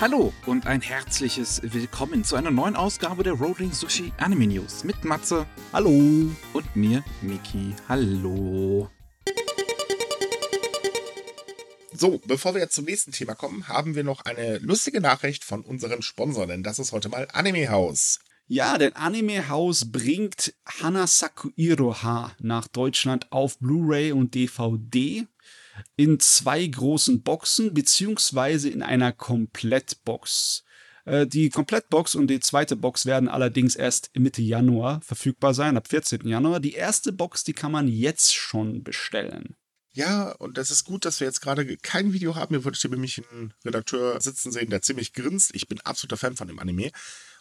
Hallo und ein herzliches Willkommen zu einer neuen Ausgabe der Rolling Sushi Anime News mit Matze. Hallo. Und mir, Miki. Hallo. So, bevor wir jetzt zum nächsten Thema kommen, haben wir noch eine lustige Nachricht von unserem Sponsor, denn das ist heute mal Anime House. Ja, denn Anime House bringt Hanasaku Iroha nach Deutschland auf Blu-ray und DVD in zwei großen Boxen beziehungsweise in einer Komplettbox. Äh, die Komplettbox und die zweite Box werden allerdings erst Mitte Januar verfügbar sein, ab 14. Januar. Die erste Box, die kann man jetzt schon bestellen. Ja, und das ist gut, dass wir jetzt gerade kein Video haben. Ihr würdet hier nämlich einen Redakteur sitzen sehen, der ziemlich grinst. Ich bin absoluter Fan von dem Anime.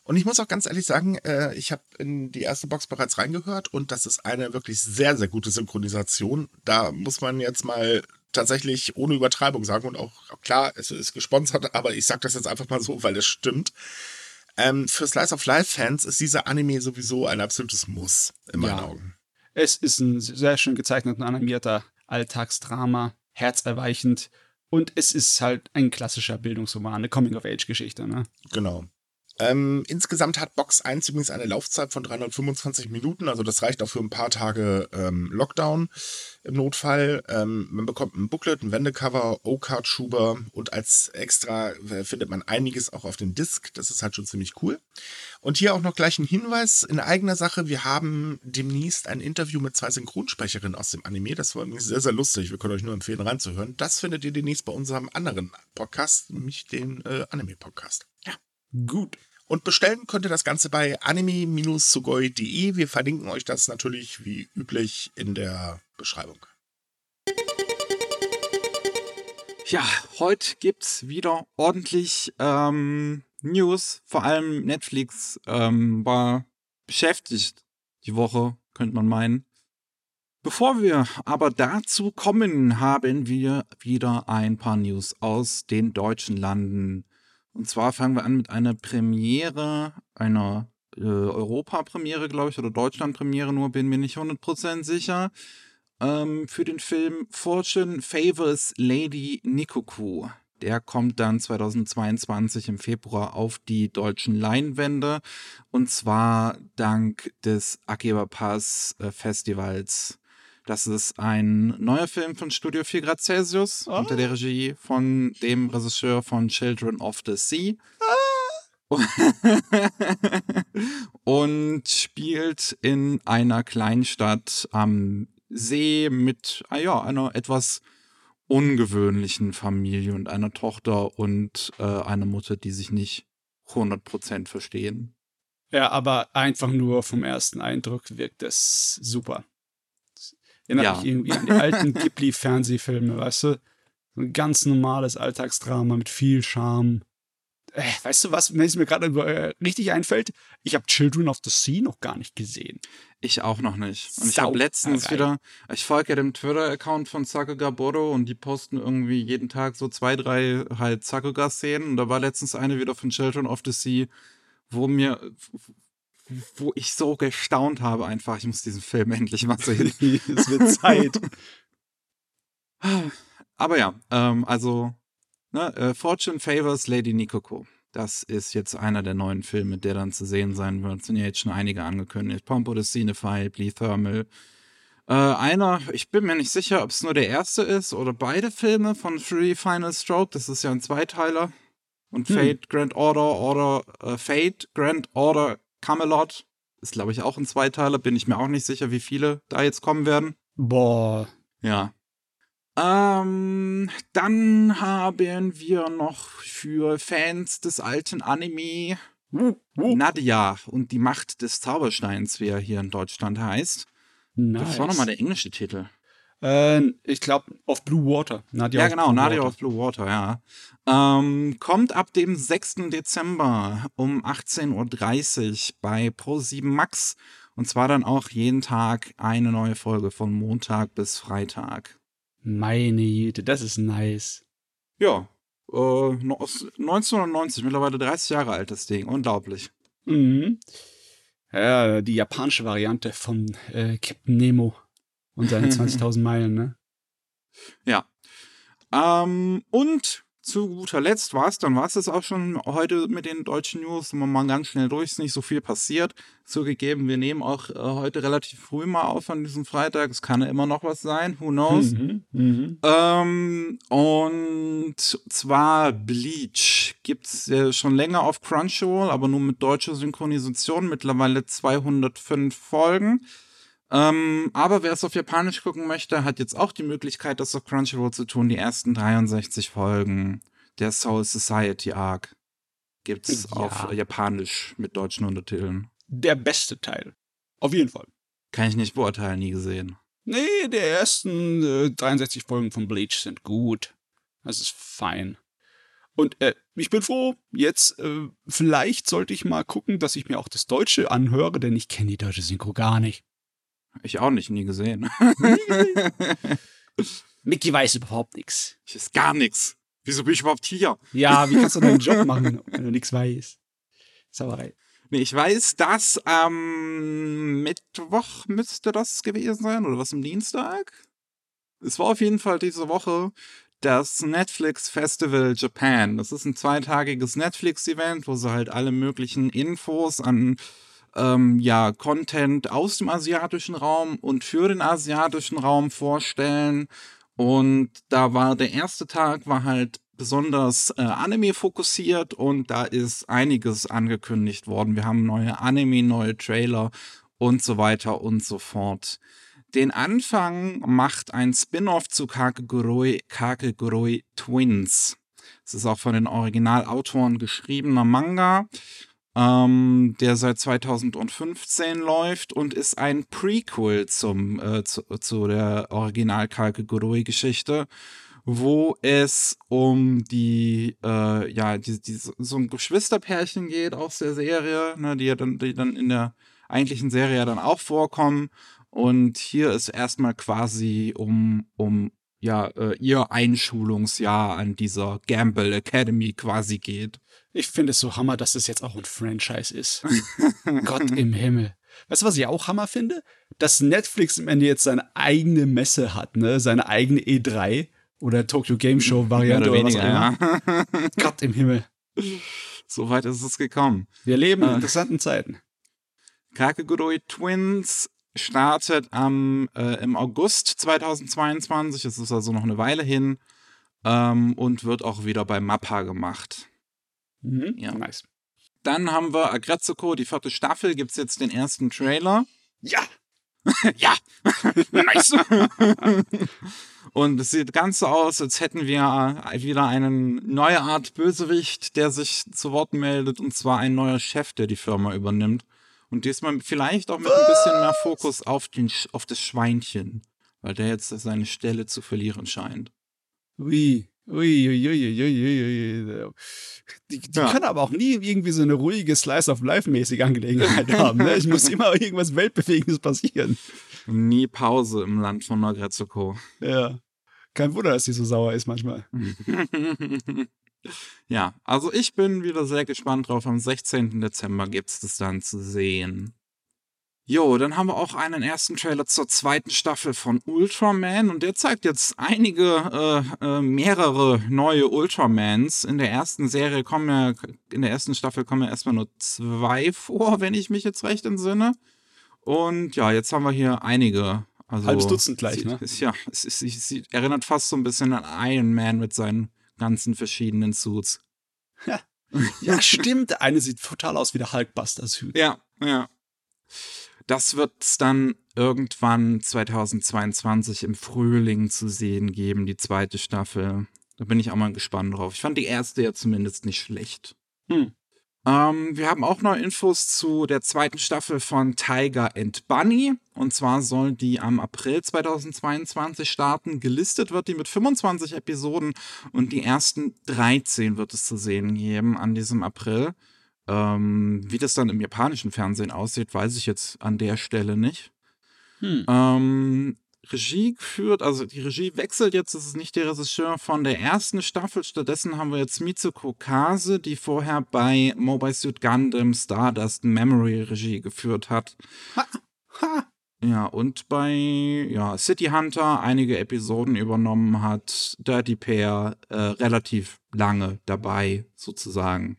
Und ich muss auch ganz ehrlich sagen, äh, ich habe in die erste Box bereits reingehört und das ist eine wirklich sehr, sehr gute Synchronisation. Da muss man jetzt mal tatsächlich ohne Übertreibung sagen und auch klar, es ist gesponsert, aber ich sage das jetzt einfach mal so, weil es stimmt. Ähm, für Slice of Life Fans ist dieser Anime sowieso ein absolutes Muss in meinen ja. Augen. Es ist ein sehr schön gezeichneter animierter Alltagsdrama, herzerweichend und es ist halt ein klassischer Bildungsroman, eine Coming-of-Age-Geschichte. Ne? Genau. Ähm, insgesamt hat Box 1 übrigens eine Laufzeit von 325 Minuten, also das reicht auch für ein paar Tage ähm, Lockdown im Notfall. Ähm, man bekommt ein Booklet, ein Wendecover, O-Card-Schuber und als extra äh, findet man einiges auch auf dem Disc. Das ist halt schon ziemlich cool. Und hier auch noch gleich ein Hinweis in eigener Sache. Wir haben demnächst ein Interview mit zwei Synchronsprecherinnen aus dem Anime. Das war übrigens sehr, sehr lustig. Wir können euch nur empfehlen, reinzuhören. Das findet ihr demnächst bei unserem anderen Podcast, nämlich den äh, Anime-Podcast. Gut. Und bestellen könnt ihr das Ganze bei anime-sugoi.de. Wir verlinken euch das natürlich wie üblich in der Beschreibung. Ja, heute gibt's wieder ordentlich ähm, News. Vor allem Netflix ähm, war beschäftigt die Woche, könnte man meinen. Bevor wir aber dazu kommen, haben wir wieder ein paar News aus den deutschen Landen. Und zwar fangen wir an mit einer Premiere, einer äh, Europa-Premiere, glaube ich, oder Deutschland-Premiere, nur bin mir nicht 100% sicher, ähm, für den Film Fortune Favors Lady Nikoku. Der kommt dann 2022 im Februar auf die deutschen Leinwände und zwar dank des Akiba Pass äh, Festivals das ist ein neuer Film von Studio 4 Grad Celsius oh. unter der Regie von dem Regisseur von Children of the Sea. Ah. und spielt in einer Kleinstadt am See mit ah ja, einer etwas ungewöhnlichen Familie und einer Tochter und äh, einer Mutter, die sich nicht 100% verstehen. Ja, aber einfach nur vom ersten Eindruck wirkt es super. Erinnert ja. mich irgendwie an die alten Ghibli-Fernsehfilme, weißt du? So ein ganz normales Alltagsdrama mit viel Charme. Äh, weißt du was, wenn es mir gerade äh, richtig einfällt? Ich habe Children of the Sea noch gar nicht gesehen. Ich auch noch nicht. Und ich habe letztens wieder, ich folge ja dem Twitter-Account von Sakuga Bodo und die posten irgendwie jeden Tag so zwei, drei halt Sakuga-Szenen. Und da war letztens eine wieder von Children of the Sea, wo mir, wo ich so gestaunt habe einfach, ich muss diesen Film endlich mal sehen. es wird Zeit. Aber ja, ähm, also ne, äh, Fortune Favors Lady Nikoko. Das ist jetzt einer der neuen Filme, der dann zu sehen sein wird. Es sind ja jetzt schon einige angekündigt. Pompo the Cinephile, Blee Thermal. Äh, einer, ich bin mir nicht sicher, ob es nur der erste ist oder beide Filme von Free Final Stroke. Das ist ja ein Zweiteiler. Und hm. Fate, Grand Order, Order, äh, Fate, Grand Order Camelot ist, glaube ich, auch ein Zweiteiler. Bin ich mir auch nicht sicher, wie viele da jetzt kommen werden. Boah. Ja. Ähm, dann haben wir noch für Fans des alten Anime. Nadia und die Macht des Zaubersteins, wie er hier in Deutschland heißt. Nice. Das war nochmal der englische Titel. Äh, ich glaube, auf Blue Water. Nadia ja, genau, Blue Nadia Water. auf Blue Water, ja. Ähm, kommt ab dem 6. Dezember um 18.30 Uhr bei Pro7 Max. Und zwar dann auch jeden Tag eine neue Folge von Montag bis Freitag. Meine Güte, das ist nice. Ja, äh, 1990, mittlerweile 30 Jahre alt, das Ding. Unglaublich. Mhm. Ja, die japanische Variante von äh, Captain Nemo und seine 20.000 Meilen, ne? Ja. Ähm, und zu guter Letzt war es, dann war es das auch schon heute mit den deutschen News. Und mal ganz schnell durch, ist nicht so viel passiert. Zugegeben, wir nehmen auch äh, heute relativ früh mal auf an diesem Freitag. Es kann ja immer noch was sein, who knows. Mhm, mhm. Ähm, und zwar Bleach gibt's äh, schon länger auf Crunchyroll, aber nur mit deutscher Synchronisation. Mittlerweile 205 Folgen. Ähm, aber wer es auf Japanisch gucken möchte, hat jetzt auch die Möglichkeit, das auf Crunchyroll zu tun. Die ersten 63 Folgen der Soul Society Arc gibt's Ja. auf Japanisch mit deutschen Untertiteln. Der beste Teil. Auf jeden Fall. Kann ich nicht beurteilen, nie gesehen. Nee, die ersten äh, 63 Folgen von Bleach sind gut. Das ist fein. Und äh, ich bin froh, jetzt äh, vielleicht sollte ich mal gucken, dass ich mir auch das Deutsche anhöre, denn ich kenne die deutsche Synchro gar nicht. Ich auch nicht, nie gesehen. Mickey weiß überhaupt nichts. Ich ist gar nichts. Wieso bin ich überhaupt hier? Ja, wie kannst du deinen Job machen, wenn du nichts weißt? Sauerei. Nee, ich weiß, dass am Mittwoch müsste das gewesen sein oder was am Dienstag. Es war auf jeden Fall diese Woche das Netflix Festival Japan. Das ist ein zweitagiges Netflix-Event, wo sie halt alle möglichen Infos an ähm, ja, Content aus dem asiatischen Raum und für den asiatischen Raum vorstellen. Und da war der erste Tag war halt besonders äh, Anime fokussiert und da ist einiges angekündigt worden. Wir haben neue Anime, neue Trailer und so weiter und so fort. Den Anfang macht ein Spin-off zu Kakegurui, Kakegurui Twins. Es ist auch von den Originalautoren geschriebener Manga, ähm, der seit 2015 läuft und ist ein Prequel zum, äh, zu, zu der Original Kakegurui-Geschichte wo es um die, äh, ja, die, die, so ein Geschwisterpärchen geht aus der Serie, ne, die dann, die dann in der eigentlichen Serie ja dann auch vorkommen. Und hier ist erstmal quasi um, um ja, äh, ihr Einschulungsjahr an dieser Gamble Academy quasi geht. Ich finde es so Hammer, dass das jetzt auch ein Franchise ist. Gott im Himmel. Weißt du, was ich auch Hammer finde? Dass Netflix am Ende jetzt seine eigene Messe hat, ne? Seine eigene E3 oder Tokyo Game Show Variante oder, oder was auch immer. ja. Gott im Himmel. so weit ist es gekommen. Wir leben in Ah. interessanten Zeiten. Kakegurui Twins startet am, äh, im August 2022. Es ist also noch eine Weile hin. Ähm, und wird auch wieder bei Mappa gemacht. Mhm. Ja. Nice. Dann haben wir Agretsuko, die vierte Staffel, gibt es jetzt den ersten Trailer. Ja. ja, nice. Und es sieht ganz so aus, als hätten wir wieder eine neue Art Bösewicht, der sich zu Wort meldet, und zwar ein neuer Chef, der die Firma übernimmt. Und diesmal vielleicht auch mit ein bisschen mehr Fokus auf, den, auf das Schweinchen, weil der jetzt seine Stelle zu verlieren scheint. Ui. Ui, ui, ui, ui, ui, ui. Die, die Ja. können aber auch nie irgendwie so eine ruhige Slice of Life-mäßige Angelegenheit haben. Ne? Es muss immer irgendwas Weltbewegendes passieren. Nie Pause im Land von Agretsuko. Ja. Kein Wunder, dass die so sauer ist manchmal. ja, also ich bin wieder sehr gespannt drauf. Am 16. Dezember gibt es das dann zu sehen. Jo, dann haben wir auch einen ersten Trailer zur zweiten Staffel von Ultraman und der zeigt jetzt einige, äh, äh, mehrere neue Ultramans. In der ersten Serie kommen ja, in der ersten Staffel kommen ja erstmal nur zwei vor, wenn ich mich jetzt recht entsinne. Und ja, jetzt haben wir hier einige. Also, Halbes Dutzend gleich, sieht, ne? Ist, ja, es, ist, es sieht, erinnert fast so ein bisschen an Iron Man mit seinen ganzen verschiedenen Suits. Ja, stimmt. Der eine sieht total aus wie der Hulkbuster-Suit. Ja, ja. Das wird es dann irgendwann 2022 im Frühling zu sehen geben, die zweite Staffel. Da bin ich auch mal gespannt drauf. Ich fand die erste ja zumindest nicht schlecht. Hm. Ähm, wir haben auch noch Infos zu der zweiten Staffel von Tiger and Bunny. Und zwar soll die am April 2022 starten. Gelistet wird die mit 25 Episoden und die ersten 13 wird es zu sehen geben an diesem April. Ähm, wie das dann im japanischen Fernsehen aussieht, weiß ich jetzt an der Stelle nicht. Hm. Ähm, Regie geführt, also die Regie wechselt jetzt, das ist nicht der Regisseur von der ersten Staffel, stattdessen haben wir jetzt Mitsuko Kase, die vorher bei Mobile Suit Gundam Stardust Memory Regie geführt hat. Ha. Ja, und bei ja, City Hunter einige Episoden übernommen hat, Dirty Pair äh, relativ lange dabei, sozusagen.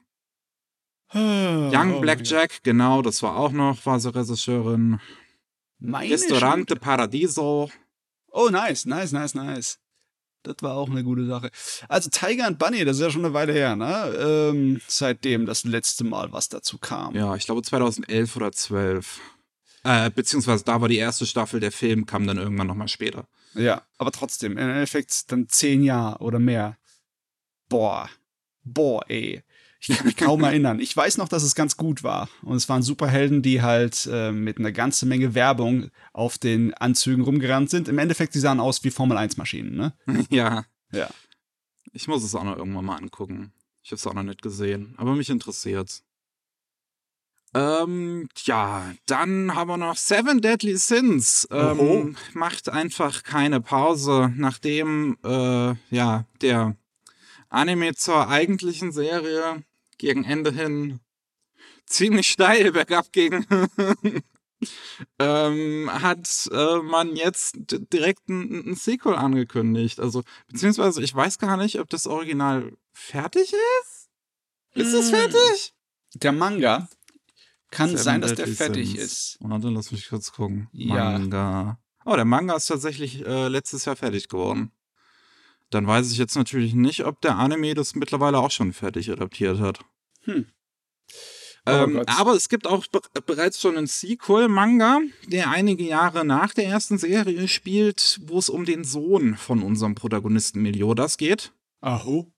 Young Oh Blackjack, genau, das war auch noch, war sie Regisseurin. Meine Restaurante Schuld. Paradiso. Oh, nice, nice, nice, nice. Das war auch eine gute Sache. Also Tiger and Bunny, das ist ja schon eine Weile her, ne? Ähm, seitdem das letzte Mal was dazu kam. Ja, ich glaube 2011 oder 12. Äh, beziehungsweise da war die erste Staffel, der Film kam dann irgendwann nochmal später. Ja, aber trotzdem, im Endeffekt dann zehn Jahre oder mehr. Boah. Boah, ey. Ich kann mich kaum erinnern. Ich weiß noch, dass es ganz gut war. Und es waren Superhelden, die halt äh, mit einer ganzen Menge Werbung auf den Anzügen rumgerannt sind. Im Endeffekt, die sahen aus wie Formel-1-Maschinen, ne? ja, Ja. ich muss es auch noch irgendwann mal angucken. Ich habe es auch noch nicht gesehen, aber mich interessiert's. Ähm, ja, dann haben wir noch Seven Deadly Sins. Oho. Ähm, macht einfach keine Pause, nachdem äh, ja der Anime zur eigentlichen Serie gegen Ende hin ziemlich steil bergab ging. ähm, hat äh, man jetzt direkt ein, ein Sequel angekündigt. Also, beziehungsweise ich weiß gar nicht, ob das Original fertig ist. Ist es Mm. fertig? Der Manga kann Seven sein, dass der fertig Sins. ist. Und dann lass mich kurz gucken. Ja. Manga. Oh, der Manga ist tatsächlich äh, letztes Jahr fertig geworden. Dann weiß ich jetzt natürlich nicht, ob der Anime das mittlerweile auch schon fertig adaptiert hat. Hm. Oh Ähm, aber es gibt auch be bereits schon einen Sequel-Manga, der einige Jahre nach der ersten Serie spielt, wo es um den Sohn von unserem Protagonisten Meliodas geht. Aho.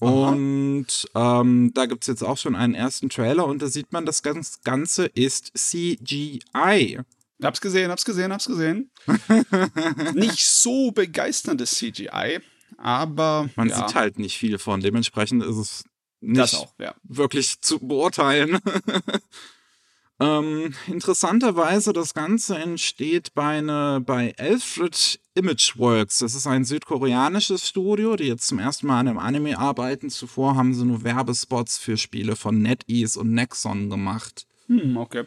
Und ähm, da gibt es jetzt auch schon einen ersten Trailer und da sieht man, das ganz- Ganze ist CGI. Hab's gesehen, hab's gesehen, hab's gesehen. Nicht so begeisterndes CGI, aber Man ja, sieht halt nicht viel von, dementsprechend ist es nicht auch, ja. wirklich zu beurteilen. ähm, interessanterweise, das Ganze entsteht bei, ne, bei Alfred Imageworks. Das ist ein südkoreanisches Studio, die jetzt zum ersten Mal an einem Anime arbeiten. Zuvor haben sie nur Werbespots für Spiele von NetEase und Nexon gemacht. Hm, okay.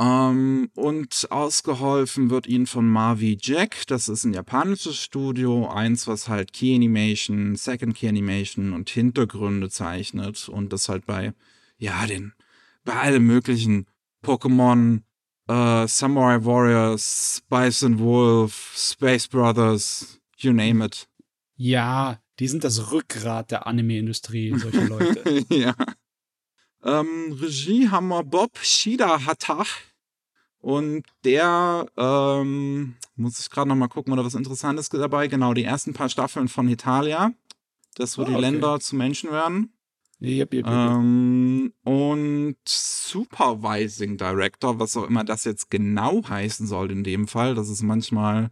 Ähm, und ausgeholfen wird ihnen von Mavi Jack. Das ist ein japanisches Studio. Eins, was halt Key Animation, Second Key Animation und Hintergründe zeichnet. Und das halt bei, ja, den, bei allem möglichen Pokémon, äh, Samurai Warriors, Bison Wolf, Space Brothers, you name it. Ja, die sind das Rückgrat der Anime-Industrie, solche Leute. ja. Ähm, Regie haben wir Bob Shida Und der, ähm, muss ich gerade noch mal gucken, oder was Interessantes dabei. Genau, die ersten paar Staffeln von Italia. Das, wo Ah, die okay. Länder zu Menschen werden. Jep, jep, jep. Ähm, und Supervising Director, was auch immer das jetzt genau heißen soll in dem Fall. Das ist manchmal,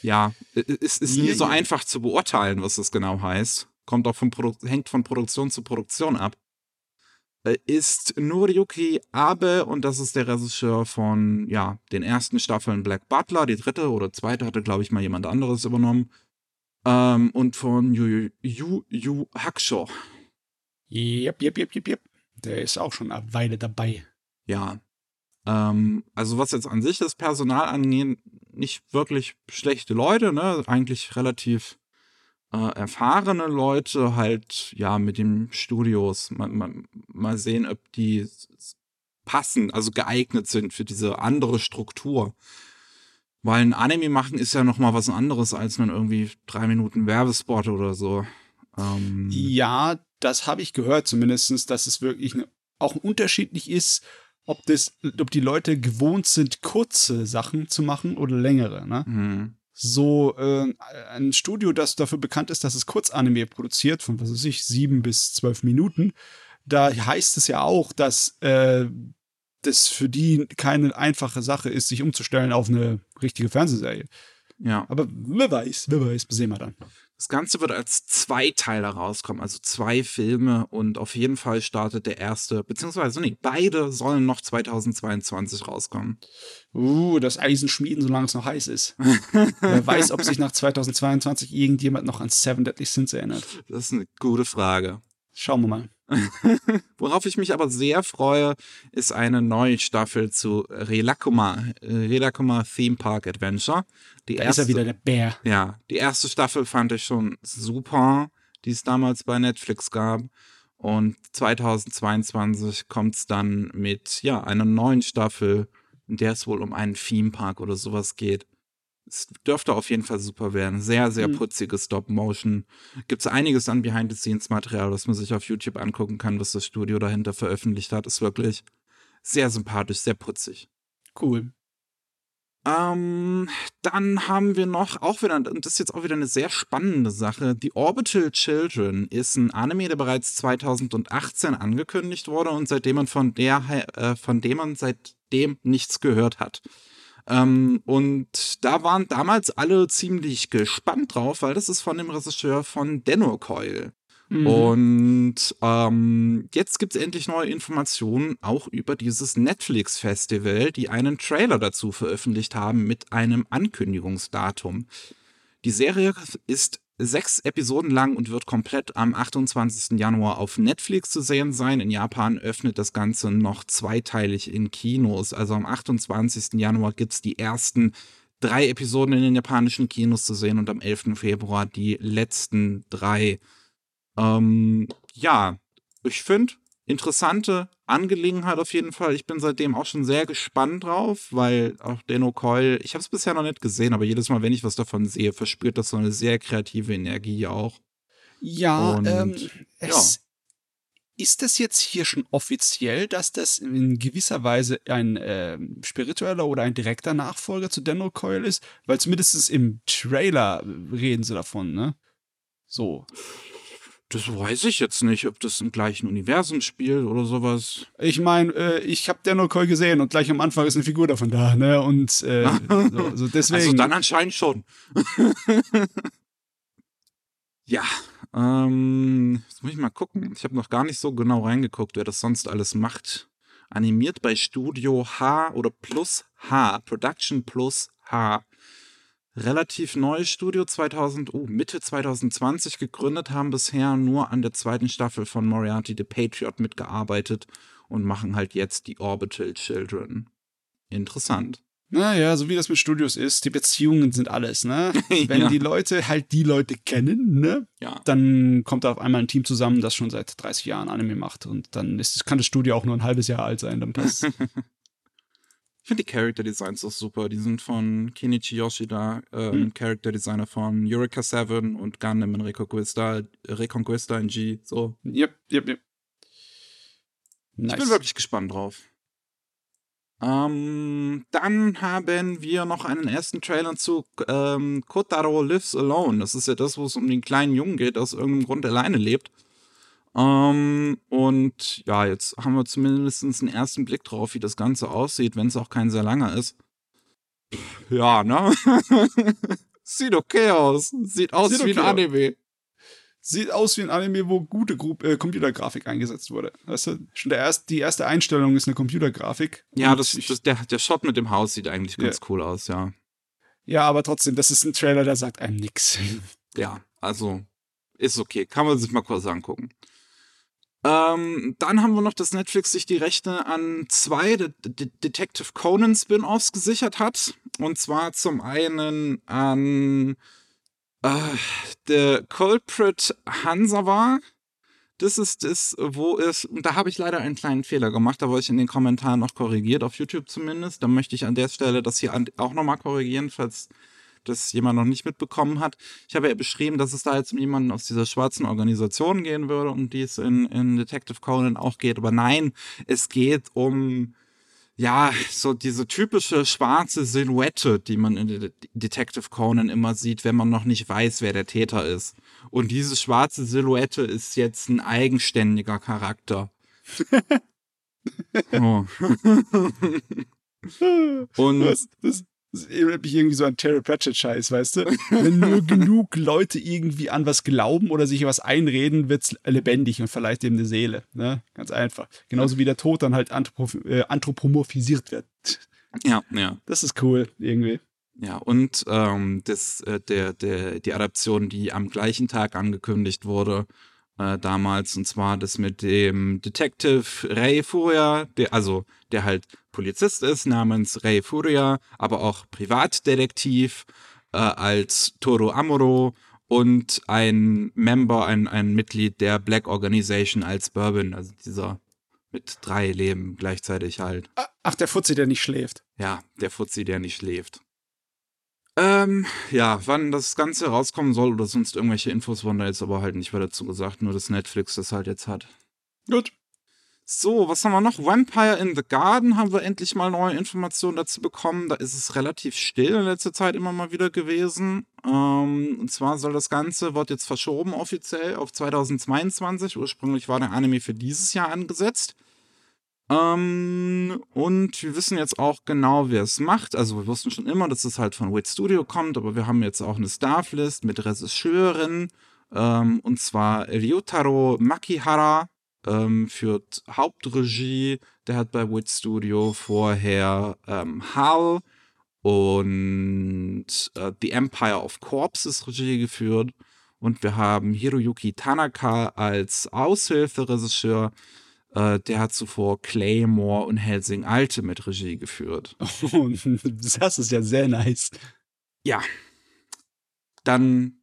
ja, es ist nie so einfach zu beurteilen, was das genau heißt. Kommt auch von Produ hängt von Produktion zu Produktion ab. Äh, Ist Noriyuki Abe und das ist der Regisseur von, ja, den ersten Staffeln Black Butler. Die dritte oder zweite hatte, glaube ich, mal jemand anderes übernommen. Ähm, und von Yu Yu, Yu Hakusho. Jep, jep, jep, jep, jep. Der ist auch schon eine Weile dabei. Ja. Ähm, also was jetzt an sich das Personal angeht, nicht wirklich schlechte Leute, ne? Eigentlich relativ äh, erfahrene Leute, halt, ja, mit den Studios. Mal, mal, mal sehen, ob die passen, also geeignet sind für diese andere Struktur. Weil ein Anime machen ist ja noch mal was anderes als man irgendwie drei Minuten Werbespot oder so. Ähm, Ja, das habe ich gehört zumindest, dass es wirklich ne, auch unterschiedlich ist, ob, das, ob die Leute gewohnt sind, kurze Sachen zu machen oder längere. Ne? hm. So äh, ein Studio, das dafür bekannt ist, dass es Kurzanime produziert, von was weiß ich, sieben bis zwölf Minuten, da heißt es ja auch, dass äh, das für die keine einfache Sache ist, sich umzustellen auf eine richtige Fernsehserie. Ja. Aber wer weiß, wer weiß, sehen wir dann. Das Ganze wird als Zweiteiler rauskommen, also zwei Filme und auf jeden Fall startet der erste, beziehungsweise nee, beide sollen noch 2022 rauskommen. Uh, das Eisen schmieden, solange es noch heiß ist. Wer weiß, ob sich nach 2022 irgendjemand noch an Seven Deadly Sins erinnert. Das ist eine gute Frage. Schauen wir mal. Worauf ich mich aber sehr freue, ist eine neue Staffel zu Relakuma, Relakuma Theme Park Adventure. Die da erste, ist er wieder der Bär. Ja, die erste Staffel fand ich schon super, die es damals bei Netflix gab. Und 2022 kommt es dann mit ja, einer neuen Staffel, in der es wohl um einen Theme Park oder sowas geht es dürfte auf jeden Fall super werden. Sehr, sehr mhm. putzige Stop-Motion. Gibt es einiges an Behind-the-Scenes-Material, das man sich auf YouTube angucken kann, was das Studio dahinter veröffentlicht hat. Ist wirklich sehr sympathisch, sehr putzig. Cool. Ähm, dann haben wir noch, auch wieder, und das ist jetzt auch wieder eine sehr spannende Sache. The Orbital Children ist ein Anime, der bereits 2018 angekündigt wurde und seitdem man von der, äh, von dem man seitdem nichts gehört hat. Ähm, und da waren damals alle ziemlich gespannt drauf, weil das ist von dem Regisseur von Denocoil. Mhm. Und ähm, jetzt gibt es endlich neue Informationen auch über dieses Netflix-Festival, die einen Trailer dazu veröffentlicht haben mit einem Ankündigungsdatum. Die Serie ist sechs Episoden lang und wird komplett am 28. Januar auf Netflix zu sehen sein. In Japan öffnet das Ganze noch zweiteilig in Kinos. Also am 28. Januar gibt es die ersten drei Episoden in den japanischen Kinos zu sehen und am 11. Februar die letzten drei. Ähm, ja, ich finde, interessante Angelegenheit auf jeden Fall. Ich bin seitdem auch schon sehr gespannt drauf, weil auch Deno Coil, ich habe es bisher noch nicht gesehen, aber jedes Mal, wenn ich was davon sehe, verspürt das so eine sehr kreative Energie auch. Ja, Und, ähm, es, ja. Ist das jetzt hier schon offiziell, dass das in gewisser Weise ein äh, spiritueller oder ein direkter Nachfolger zu Deno Coil ist? Weil zumindest im Trailer reden sie davon, ne? So. Das weiß ich jetzt nicht, ob das im gleichen Universum spielt oder sowas. Ich meine, äh, ich habe Coy gesehen und gleich am Anfang ist eine Figur davon da, ne? Und äh, so, so, deswegen. Also dann anscheinend schon. ja, ähm, jetzt muss ich mal gucken. Ich habe noch gar nicht so genau reingeguckt, wer das sonst alles macht. Animiert bei Studio H oder Plus H, Production Plus H relativ neues Studio, 2000, oh, Mitte 2020 gegründet, haben bisher nur an der zweiten Staffel von Moriarty the Patriot mitgearbeitet und machen halt jetzt die Orbital Children. Interessant. Naja, so wie das mit Studios ist, die Beziehungen sind alles, ne? Wenn ja. die Leute halt die Leute kennen, ne? Ja. Dann kommt da auf einmal ein Team zusammen, das schon seit 30 Jahren Anime macht und dann ist, kann das Studio auch nur ein halbes Jahr alt sein, dann passt Ich finde die Character Designs auch super. Die sind von Kenichi Yoshida, ähm, mhm. Character Designer von Eureka 7 und Gundam in Reconquista, Reconquista in G. So. Yep, yep, yep. Nice. Ich bin wirklich gespannt drauf. Ähm, dann haben wir noch einen ersten Trailer zu ähm, Kotaro Lives Alone. Das ist ja das, wo es um den kleinen Jungen geht, der aus irgendeinem Grund alleine lebt. Ähm, und ja, jetzt haben wir zumindest einen ersten Blick drauf, wie das Ganze aussieht, wenn es auch kein sehr langer ist. Ja, ne? Sieht okay aus. Sieht aus Sieht wie okay ein Anime. Sieht aus wie ein Anime, wo gute Gru äh, Computergrafik eingesetzt wurde. Weißt du, schon der erst, die erste Einstellung ist eine Computergrafik. Ja, das, das, der, der Shot mit dem Haus sieht eigentlich ganz yeah. cool aus, ja. Ja, aber trotzdem, das ist ein Trailer, der sagt einem nichts. Ja, also ist okay. Kann man sich mal kurz angucken. Ähm, dann haben wir noch, dass Netflix sich die Rechte an zwei De De Detective Conan Spin-offs gesichert hat. Und zwar zum einen an äh, The Culprit Hansawa. Das ist es, wo es, und da habe ich leider einen kleinen Fehler gemacht, da wurde ich in den Kommentaren noch korrigiert, auf YouTube zumindest. Da möchte ich an der Stelle das hier auch nochmal korrigieren, falls das jemand noch nicht mitbekommen hat. Ich habe ja beschrieben, dass es da jetzt um jemanden aus dieser schwarzen Organisation gehen würde, um die es in, in Detective Conan auch geht. Aber nein, es geht um ja, so diese typische schwarze Silhouette, die man in Detective Conan immer sieht, wenn man noch nicht weiß, wer der Täter ist. Und diese schwarze Silhouette ist jetzt ein eigenständiger Charakter. oh. Und das, das erinnert mich irgendwie so an Terry Pratchett-Scheiß, weißt du? Wenn nur genug Leute irgendwie an was glauben oder sich was einreden, wird's lebendig und verleiht dem eine Seele. Ne? Ganz einfach. Genauso wie der Tod dann halt anthropo äh, anthropomorphisiert wird. Ja, ja. Das ist cool, irgendwie. Ja, und ähm, das, äh, der, der, die Adaption, die am gleichen Tag angekündigt wurde, äh, damals. Und zwar das mit dem Detective Ray Furia, der, also der halt Polizist ist, namens Ray Furia, aber auch Privatdetektiv äh, als Toro Amuro und ein Member, ein, ein Mitglied der Black Organization als Bourbon, also dieser mit drei Leben gleichzeitig halt. Ach, der Fuzzi, der nicht schläft. Ja, der Fuzzi, der nicht schläft. Ähm, ja, wann das Ganze rauskommen soll oder sonst irgendwelche Infos wurden da jetzt aber halt nicht weiter dazu gesagt, nur dass Netflix das halt jetzt hat. Gut. So, was haben wir noch? Vampire in the Garden haben wir endlich mal neue Informationen dazu bekommen. Da ist es relativ still in letzter Zeit immer mal wieder gewesen. Ähm, und zwar soll das Ganze, wird jetzt verschoben offiziell auf 2022. Ursprünglich war der Anime für dieses Jahr angesetzt. Ähm, und wir wissen jetzt auch genau, wer es macht. Also wir wussten schon immer, dass es halt von Wit Studio kommt, aber wir haben jetzt auch eine Stafflist mit Regisseurin. Ähm, und zwar Ryutaro Makihara ähm, führt Hauptregie. Der hat bei Wit Studio vorher ähm, Hal und äh, The Empire of Corpses Regie geführt. Und wir haben Hiroyuki Tanaka als Aushilferegisseur. Äh, der hat zuvor Claymore und Helsing Ultimate Regie geführt. Oh, das ist ja sehr nice. Ja. Dann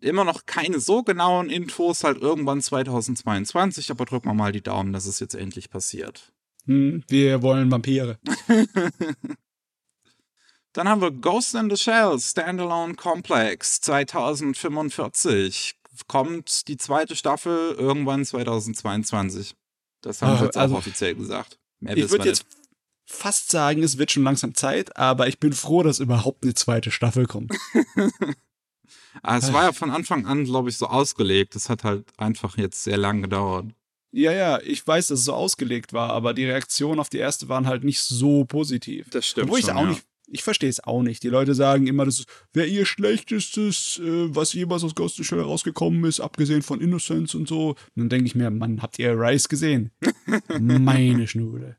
immer noch keine so genauen Infos, halt irgendwann 2022, aber drücken wir mal die Daumen, dass es jetzt endlich passiert. Hm, wir wollen Vampire. Dann haben wir Ghost in the Shell Standalone Complex 2045. Kommt die zweite Staffel irgendwann 2022. Das haben sie jetzt also- auch offiziell gesagt. Mehr Ich würde jetzt fast sagen, es wird schon langsam Zeit, aber ich bin froh, dass überhaupt eine zweite Staffel kommt. Ah, es war ja von Anfang an, glaube ich, so ausgelegt. Das hat halt einfach jetzt sehr lang gedauert. Ja, ja, ich weiß, dass es so ausgelegt war, aber die Reaktionen auf die erste waren halt nicht so positiv. Das stimmt Obwohl ich schon, auch ja. nicht, ich verstehe es auch nicht. Die Leute sagen immer, das wäre ihr schlechtestes, äh, was jemals aus Ghost in the Shell rausgekommen ist, abgesehen von Innocence und so. Und dann denke ich mir, Mann, habt ihr Rise gesehen? Meine Schnude.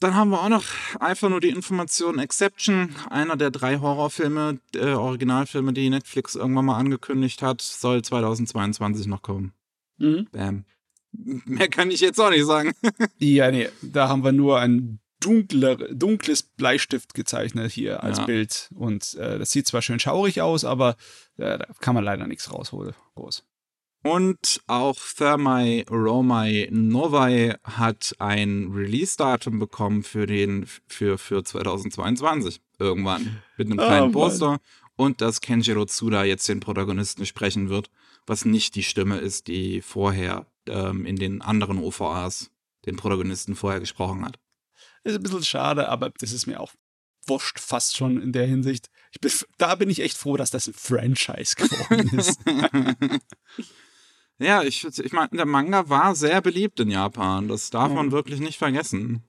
Dann haben wir auch noch einfach nur die Information Exception, einer der drei Horrorfilme, äh, Originalfilme, die Netflix irgendwann mal angekündigt hat, soll 2022 noch kommen. Mhm. Bam. Mehr kann ich jetzt auch nicht sagen. Ja, nee, da haben wir nur ein dunkler, dunkles Bleistift gezeichnet hier als Ja. Bild. Und äh, das sieht zwar schön schaurig aus, aber äh, da kann man leider nichts rausholen. Groß. Und auch Thermae Romai Novai hat ein Release-Datum bekommen für den für, für 2022. Irgendwann. Mit einem Oh, kleinen Mann. Poster. Und dass Kenjiro Tsuda jetzt den Protagonisten sprechen wird, was nicht die Stimme ist, die vorher ähm, in den anderen OVAs den Protagonisten vorher gesprochen hat. Ist ein bisschen schade, aber das ist mir auch wurscht fast schon in der Hinsicht. Ich bin, da bin ich echt froh, dass das ein Franchise geworden ist. ja, ich, ich meine, der Manga war sehr beliebt in Japan. Das darf man Mhm. wirklich nicht vergessen.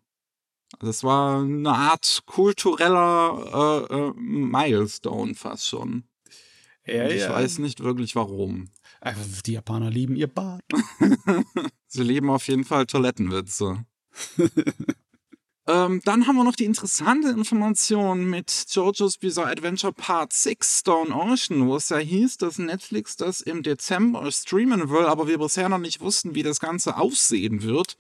Das war eine Art kultureller äh, äh, Milestone fast schon. ja, ich ja. weiß nicht wirklich warum. Äh, Die Japaner lieben ihr Bart. Sie lieben auf jeden Fall Toilettenwitze. ähm, dann haben wir noch die interessante Information mit JoJo's Bizarre Adventure Part 6 Stone Ocean, wo es ja hieß, dass Netflix das im Dezember streamen will, aber wir bisher noch nicht wussten, wie das Ganze aussehen wird.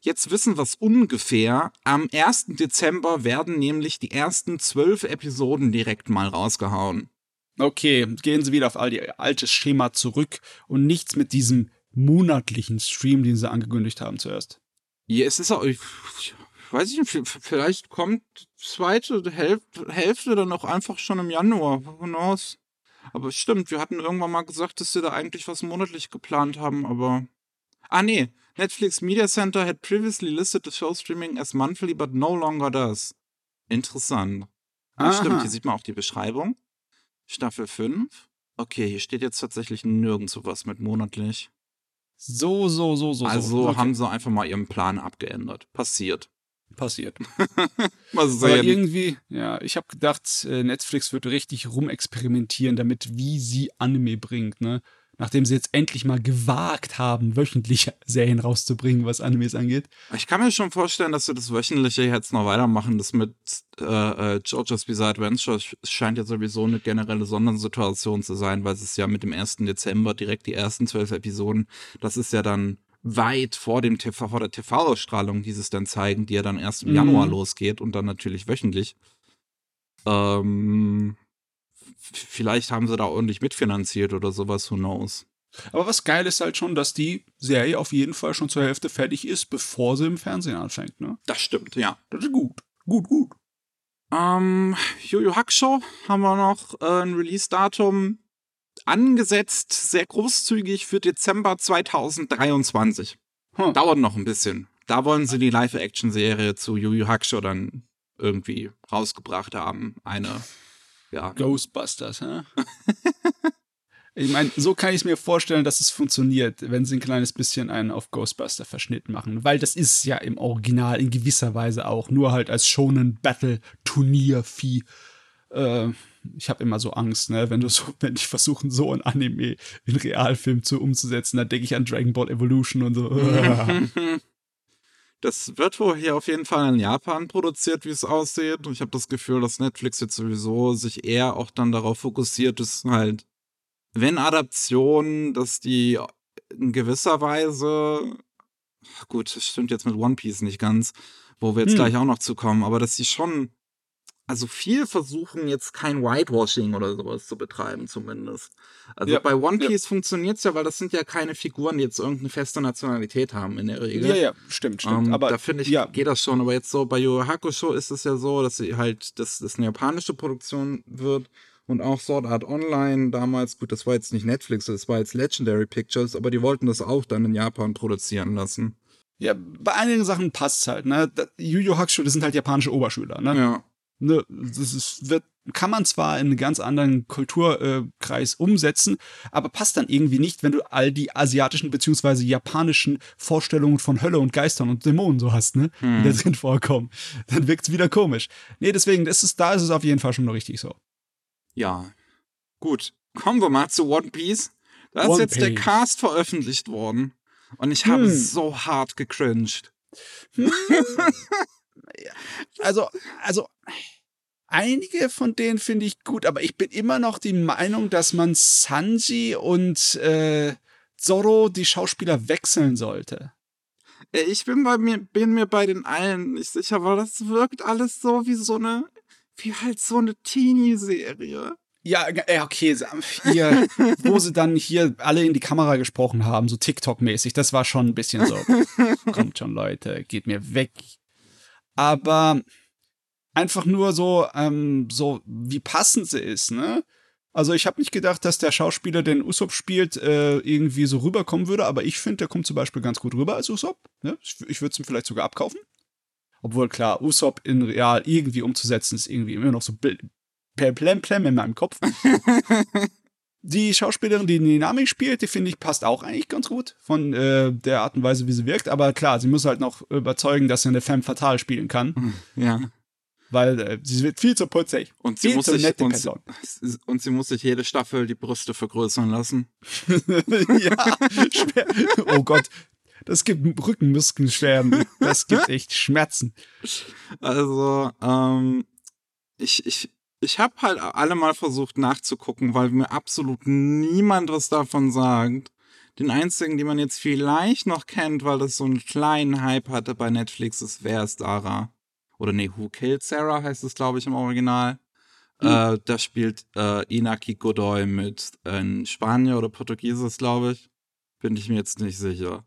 Jetzt wissen wir es ungefähr. Am 1. Dezember werden nämlich die ersten zwölf Episoden direkt mal rausgehauen. Okay, gehen Sie wieder auf all die altes Schema zurück und nichts mit diesem monatlichen Stream, den Sie angekündigt haben zuerst. Ja, es ist auch, ich weiß ich nicht, vielleicht kommt zweite Hälfte, Hälfte dann auch einfach schon im Januar. Who knows? Aber stimmt, wir hatten irgendwann mal gesagt, dass sie da eigentlich was monatlich geplant haben, aber. Ah, nee. Netflix Media Center had previously listed the show streaming as monthly, but no longer does. Interessant. Ah, Aha. stimmt, hier sieht man auch die Beschreibung. Staffel 5. Okay, hier steht jetzt tatsächlich nirgendwo was mit monatlich. So, so, so, so. also so. Okay. haben sie einfach mal ihren Plan abgeändert. Passiert. Passiert. Mal Aber irgendwie, ja, ich habe gedacht, äh, Netflix wird richtig rumexperimentieren damit, wie sie Anime bringt, ne? nachdem sie jetzt endlich mal gewagt haben, wöchentlich Serien rauszubringen, was Animes angeht. Ich kann mir schon vorstellen, dass wir das wöchentliche jetzt noch weitermachen. Das mit äh, äh, JoJo's Bizarre Adventure scheint ja sowieso eine generelle Sondersituation zu sein, weil es ist ja mit dem 1. Dezember direkt die ersten zwölf Episoden. Das ist ja dann weit vor dem TV, vor der TV-Ausstrahlung dieses dann zeigen, die ja dann erst im Mhm. Januar losgeht und dann natürlich wöchentlich. Ähm, vielleicht haben sie da ordentlich mitfinanziert oder sowas, who knows. Aber was geil ist halt schon, dass die Serie auf jeden Fall schon zur Hälfte fertig ist, bevor sie im Fernsehen anfängt, ne? Das stimmt, ja. Das ist gut. Gut, gut. Ähm, Yu Hakusho haben wir noch äh, ein Release-Datum angesetzt, sehr großzügig für Dezember 2023. Hm. Dauert noch ein bisschen. Da wollen sie die Live-Action-Serie zu Yu Yu Hakusho dann irgendwie rausgebracht haben. Eine, ja. Ghostbusters, hä? ich meine, so kann ich es mir vorstellen, dass es funktioniert, wenn sie ein kleines bisschen einen auf Ghostbuster Verschnitt machen. Weil das ist ja im Original in gewisser Weise auch, nur halt als Shonen Battle Turniervieh. Äh, ich habe immer so Angst, ne, wenn du so, wenn die versuchen, so ein Anime in Realfilm zu umzusetzen, dann denke ich an Dragon Ball Evolution und so. Das wird wohl hier auf jeden Fall in Japan produziert, wie es aussieht. Und ich habe das Gefühl, dass Netflix jetzt sowieso sich eher auch dann darauf fokussiert, dass halt, wenn Adaptionen, dass die in gewisser Weise, gut, das stimmt jetzt mit One Piece nicht ganz, wo wir jetzt Hm. gleich auch noch zu kommen, aber dass sie schon, also viel versuchen, jetzt kein Whitewashing oder sowas zu betreiben, zumindest. Also Ja, bei One ja. Piece funktioniert's ja, weil das sind ja keine Figuren, die jetzt irgendeine feste Nationalität haben in der Regel. ja, ja, stimmt, stimmt. Ähm, Aber da finde ich, ja. geht das schon. Aber jetzt so bei Yu Hakusho ist es ja so, dass sie halt, dass das eine japanische Produktion wird und auch Sword Art Online damals, gut, das war jetzt nicht Netflix, das war jetzt Legendary Pictures, aber die wollten das auch dann in Japan produzieren lassen. Ja, bei einigen Sachen passt's halt, ne? Yu Yu Hakusho, das sind halt japanische Oberschüler, ne? Ja. Ne, das ist, wird, kann man zwar in einen ganz anderen Kulturkreis äh, umsetzen, aber passt dann irgendwie nicht, wenn du all die asiatischen beziehungsweise japanischen Vorstellungen von Hölle und Geistern und Dämonen so hast, ne? Die da drin vorkommen. Dann wirkt's wieder komisch. Nee, deswegen, ist, da ist es auf jeden Fall schon noch richtig so. Ja. Gut. Kommen wir mal zu One Piece. Da ist One jetzt der Piece. Cast veröffentlicht worden. Und ich habe Hm. so hart gecringed. Also, also, einige von denen finde ich gut, aber ich bin immer noch die Meinung, dass man Sanji und äh, Zoro, die Schauspieler, wechseln sollte. Ey, Ich bin bei mir, bin mir bei den allen nicht sicher, weil das wirkt alles so wie so eine, wie halt so eine Teenie-Serie. Ja, äh, okay, hier, wo sie dann hier alle in die Kamera gesprochen haben, so TikTok-mäßig, das war schon ein bisschen so. Kommt schon, Leute, geht mir weg. Aber einfach nur so, ähm, so wie passend sie ist, ne? Also ich habe nicht gedacht, dass der Schauspieler, den Usopp spielt, äh, irgendwie so rüberkommen würde, aber ich finde, der kommt zum Beispiel ganz gut rüber als Usopp. Ne? Ich, ich würde es ihm vielleicht sogar abkaufen. Obwohl, klar, Usopp in real irgendwie umzusetzen, ist irgendwie immer noch so plem plem in meinem Kopf. Die Schauspielerin, die Ninami spielt, die finde ich passt auch eigentlich ganz gut von äh, der Art und Weise, wie sie wirkt. Aber klar, sie muss halt noch überzeugen, dass sie eine Femme fatale spielen kann, Ja. weil äh, sie wird viel zu putzig. Und sie Viel muss zu sich, nette und, sie- und sie muss sich jede Staffel die Brüste vergrößern lassen. ja, schwer. Oh Gott, das gibt Rückenmuskelschweren. Das gibt echt Schmerzen. Also, ähm, ich, ich, ich habe halt alle mal versucht nachzugucken, weil mir absolut niemand was davon sagt. Den einzigen, den man jetzt vielleicht noch kennt, weil das so einen kleinen Hype hatte bei Netflix, ist Wer ist Sarah? Oder nee, Who Killed Sarah heißt es, glaube ich, im Original. Äh, da spielt äh, Inaki Godoy mit ein Spanier oder Portugieses, glaube ich. Bin ich mir jetzt nicht sicher.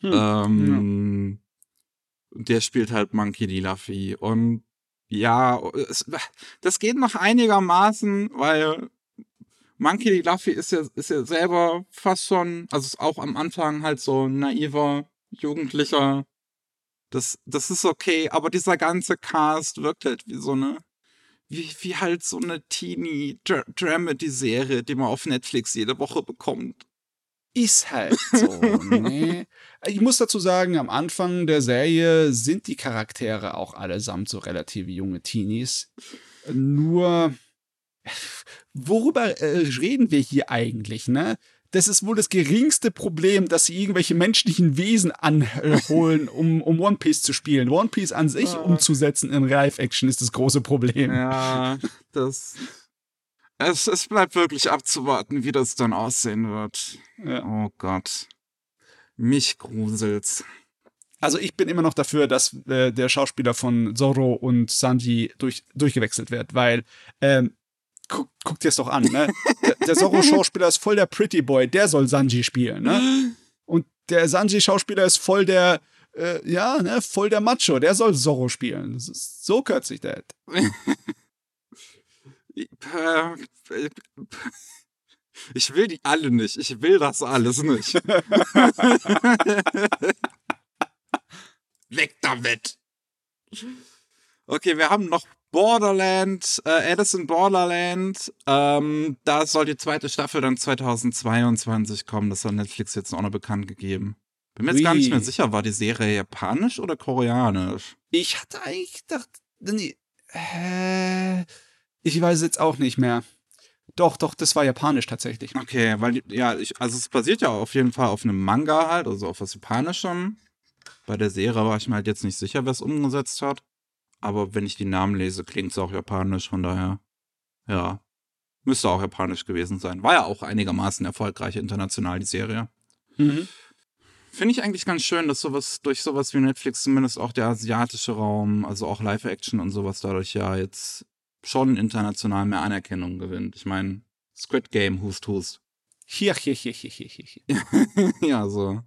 Hm. Ähm, Der spielt halt Monkey D. Luffy. Und ja, es, das geht noch einigermaßen, weil Monkey. Luffy ist ja, ist ja selber fast schon, also ist auch am Anfang halt so ein naiver Jugendlicher. Das, das ist okay, aber dieser ganze Cast wirkt halt wie so eine, wie, wie halt so eine Teenie-Dramedy-Serie, die man auf Netflix jede Woche bekommt. Ist halt so, ne? Ich muss dazu sagen, am Anfang der Serie sind die Charaktere auch allesamt so relativ junge Teenies. Nur, worüber äh, reden wir hier eigentlich, ne? das ist wohl das geringste Problem, dass sie irgendwelche menschlichen Wesen anholen, um, um One Piece zu spielen. One Piece an sich Ah. umzusetzen in Live-Action ist das große Problem. Ja, das. Es, es bleibt wirklich abzuwarten, wie das dann aussehen wird. Ja. Oh Gott. Mich gruselt's. Also ich bin immer noch dafür, dass äh, der Schauspieler von Zorro und Sanji durch, durchgewechselt wird, weil ähm, guck, guck dir es doch an, ne? Der, der Zorro-Schauspieler ist voll der Pretty Boy, der soll Sanji spielen, ne? Und der Sanji-Schauspieler ist voll der, äh, ja, ne, voll der Macho, der soll Zorro spielen. Das ist, so kürzt sich der. Ich will die alle nicht. Ich will das alles nicht. Weg damit. Okay, wir haben noch Borderland, äh, in Borderland. Ähm, da soll die zweite Staffel dann 2022 kommen. Das hat Netflix jetzt auch noch bekannt gegeben. Bin mir jetzt gar nicht mehr sicher, war die Serie japanisch oder koreanisch? Ich hatte eigentlich gedacht, nee, äh, ich weiß jetzt auch nicht mehr. Doch, doch, das war japanisch tatsächlich. Okay, weil, ja, ich, also es basiert ja auf jeden Fall auf einem Manga halt, also auf was Japanischem. Bei der Serie war ich mir halt jetzt nicht sicher, wer es umgesetzt hat. Aber wenn ich die Namen lese, klingt es auch japanisch, von daher, ja, müsste auch japanisch gewesen sein. War ja auch einigermaßen erfolgreich international, die Serie. Mhm. Finde ich eigentlich ganz schön, dass sowas, durch sowas wie Netflix zumindest auch der asiatische Raum, also auch Live-Action und sowas dadurch ja jetzt schon international mehr Anerkennung gewinnt. Ich meine, Squid Game, Hust, Hust. Hier, hier, hier, hier, hier, hier. ja, so.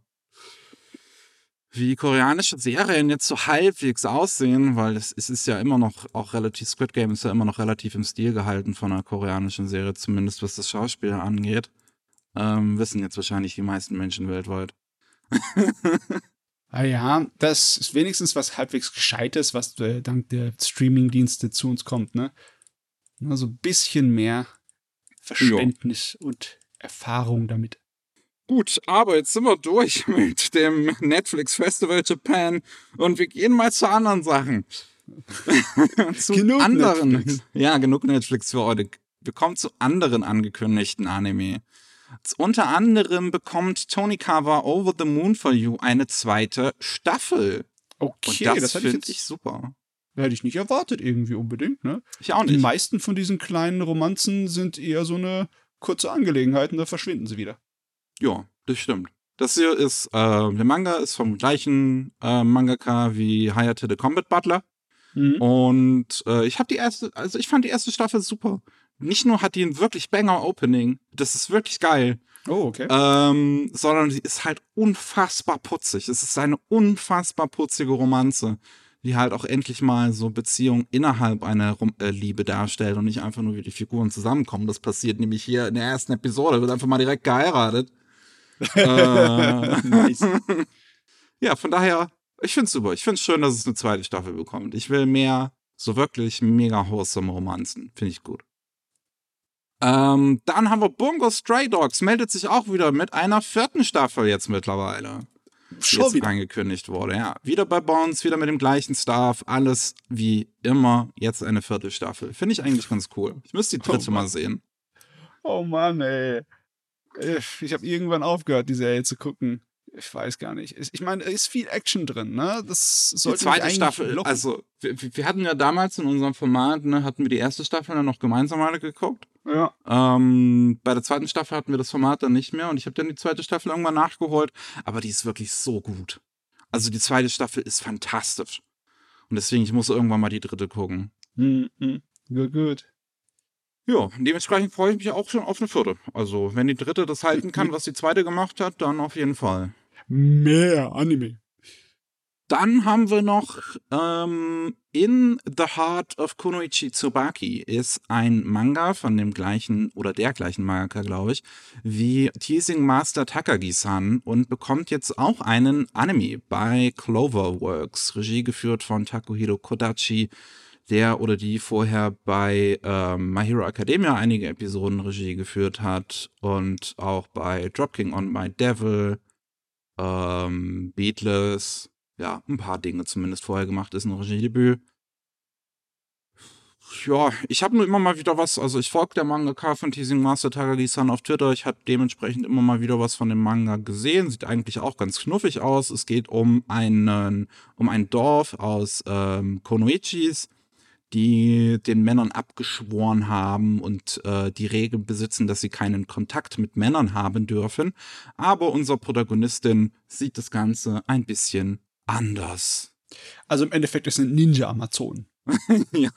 Wie koreanische Serien jetzt so halbwegs aussehen, weil es, es ist ja immer noch auch relativ, Squid Game ist ja immer noch relativ im Stil gehalten von einer koreanischen Serie, zumindest was das Schauspiel angeht. Ähm, wissen jetzt wahrscheinlich die meisten Menschen weltweit. Ah ja, das ist wenigstens was halbwegs Gescheites, was äh, dank der Streaming-Dienste zu uns kommt, ne? Nur so ein bisschen mehr Verständnis und Erfahrung damit. Gut, aber jetzt sind wir durch mit dem Netflix Festival Japan und wir gehen mal zu anderen Sachen. zu Genug anderen. Netflix. Ja, genug Netflix für heute. Wir kommen zu anderen angekündigten Anime. Unter anderem bekommt Tony Kawa Over the Moon for You eine zweite Staffel. Okay, und das, das, finde ich super. hätte ich nicht erwartet irgendwie unbedingt, ne? Ich auch Die nicht. meisten von diesen kleinen Romanzen sind eher so eine kurze Angelegenheit und da verschwinden sie wieder. Ja, das stimmt. Das hier ist, äh, der Manga ist vom gleichen äh, Mangaka wie Hayate the Combat Butler. Mhm. Und äh, ich habe die erste, also ich fand die erste Staffel super. Nicht nur hat die ein wirklich banger Opening, das ist wirklich geil, Oh, okay. ähm, sondern sie ist halt unfassbar putzig. Es ist eine unfassbar putzige Romanze, die halt auch endlich mal so Beziehung innerhalb einer Rom äh, Liebe darstellt und nicht einfach nur, wie die Figuren zusammenkommen. Das passiert nämlich hier in der ersten Episode, wird einfach mal direkt geheiratet. äh, nice. ja, von daher, ich find's super. Ich find's schön, dass es eine zweite Staffel bekommt. Ich will mehr so wirklich mega wholesome Romanzen. Finde ich gut. Ähm, dann haben wir Bungo Stray Dogs, meldet sich auch wieder mit einer vierten Staffel jetzt mittlerweile. die Schon jetzt wieder. angekündigt wurde. Ja, wieder bei Bones, wieder mit dem gleichen Staff, alles wie immer. Jetzt eine vierte Staffel. Finde ich eigentlich ganz cool. Ich müsste die dritte Oh mal sehen. Oh Mann, ey. Äh, Ich habe irgendwann aufgehört, die Serie zu gucken. Ich weiß gar nicht. Ich meine, da ist viel Action drin, ne? Das Die sollte zweite mich eigentlich Staffel, locken. also wir, wir hatten ja damals in unserem Format, ne, hatten wir die erste Staffel dann noch gemeinsam alle geguckt. Ja. Ähm, bei der zweiten Staffel hatten wir das Format dann nicht mehr und ich habe dann die zweite Staffel irgendwann nachgeholt, aber die ist wirklich so gut. Also die zweite Staffel ist fantastisch. Und deswegen, ich muss irgendwann mal die dritte gucken. Hm, hm. Gut, gut. Ja, dementsprechend freue ich mich auch schon auf eine vierte. Also, wenn die dritte das halten kann, was die zweite gemacht hat, dann auf jeden Fall. Mehr Anime. Dann haben wir noch ähm, In the Heart of Kunoichi Tsubaki ist ein Manga von dem gleichen oder der gleichen Mangaka, glaube ich, wie Teasing Master Takagi-san und bekommt jetzt auch einen Anime bei Cloverworks, Regie geführt von Takuhiro Kodachi, der oder die vorher bei ähm, My Hero Academia einige Episoden Regie geführt hat und auch bei Dropking on My Devil, ähm, Beatless, ja, ein paar Dinge zumindest vorher gemacht, ist ein Regiedebüt. Ja, ich habe nur immer mal wieder was, also ich folge der Mangaka von Teasing Master Takagi-san auf Twitter. Ich habe dementsprechend immer mal wieder was von dem Manga gesehen. Sieht eigentlich auch ganz knuffig aus. Es geht um einen, um ein Dorf aus ähm, Konoichis, die den Männern abgeschworen haben und äh, die Regel besitzen, dass sie keinen Kontakt mit Männern haben dürfen. Aber unser Protagonistin sieht das Ganze ein bisschen anders. Also im Endeffekt ist ein Ninja-Amazon. ja.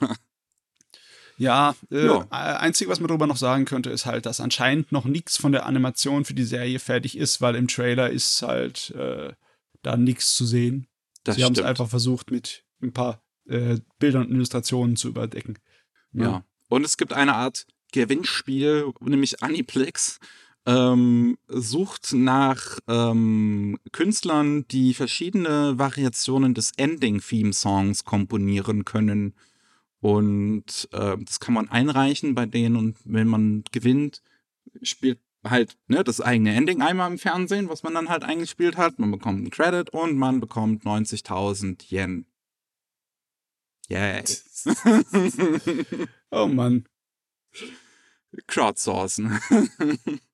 Ja, äh, Ja. einzige, was man darüber noch sagen könnte, ist halt, dass anscheinend noch nichts von der Animation für die Serie fertig ist, weil im Trailer ist halt äh, da nichts zu sehen. Das Sie haben es einfach versucht, mit ein paar äh, Bildern und Illustrationen zu überdecken. Ja. Und es gibt eine Art Gewinnspiel, nämlich Aniplex. Ähm, sucht nach ähm, Künstlern, die verschiedene Variationen des Ending-Theme-Songs komponieren können. Und äh, das kann man einreichen bei denen und wenn man gewinnt, spielt halt ne, das eigene Ending einmal im Fernsehen, was man dann halt eingespielt hat. Man bekommt einen Credit und man bekommt 90.000 Yen. Yay. Oh Mann. Crowdsourcen.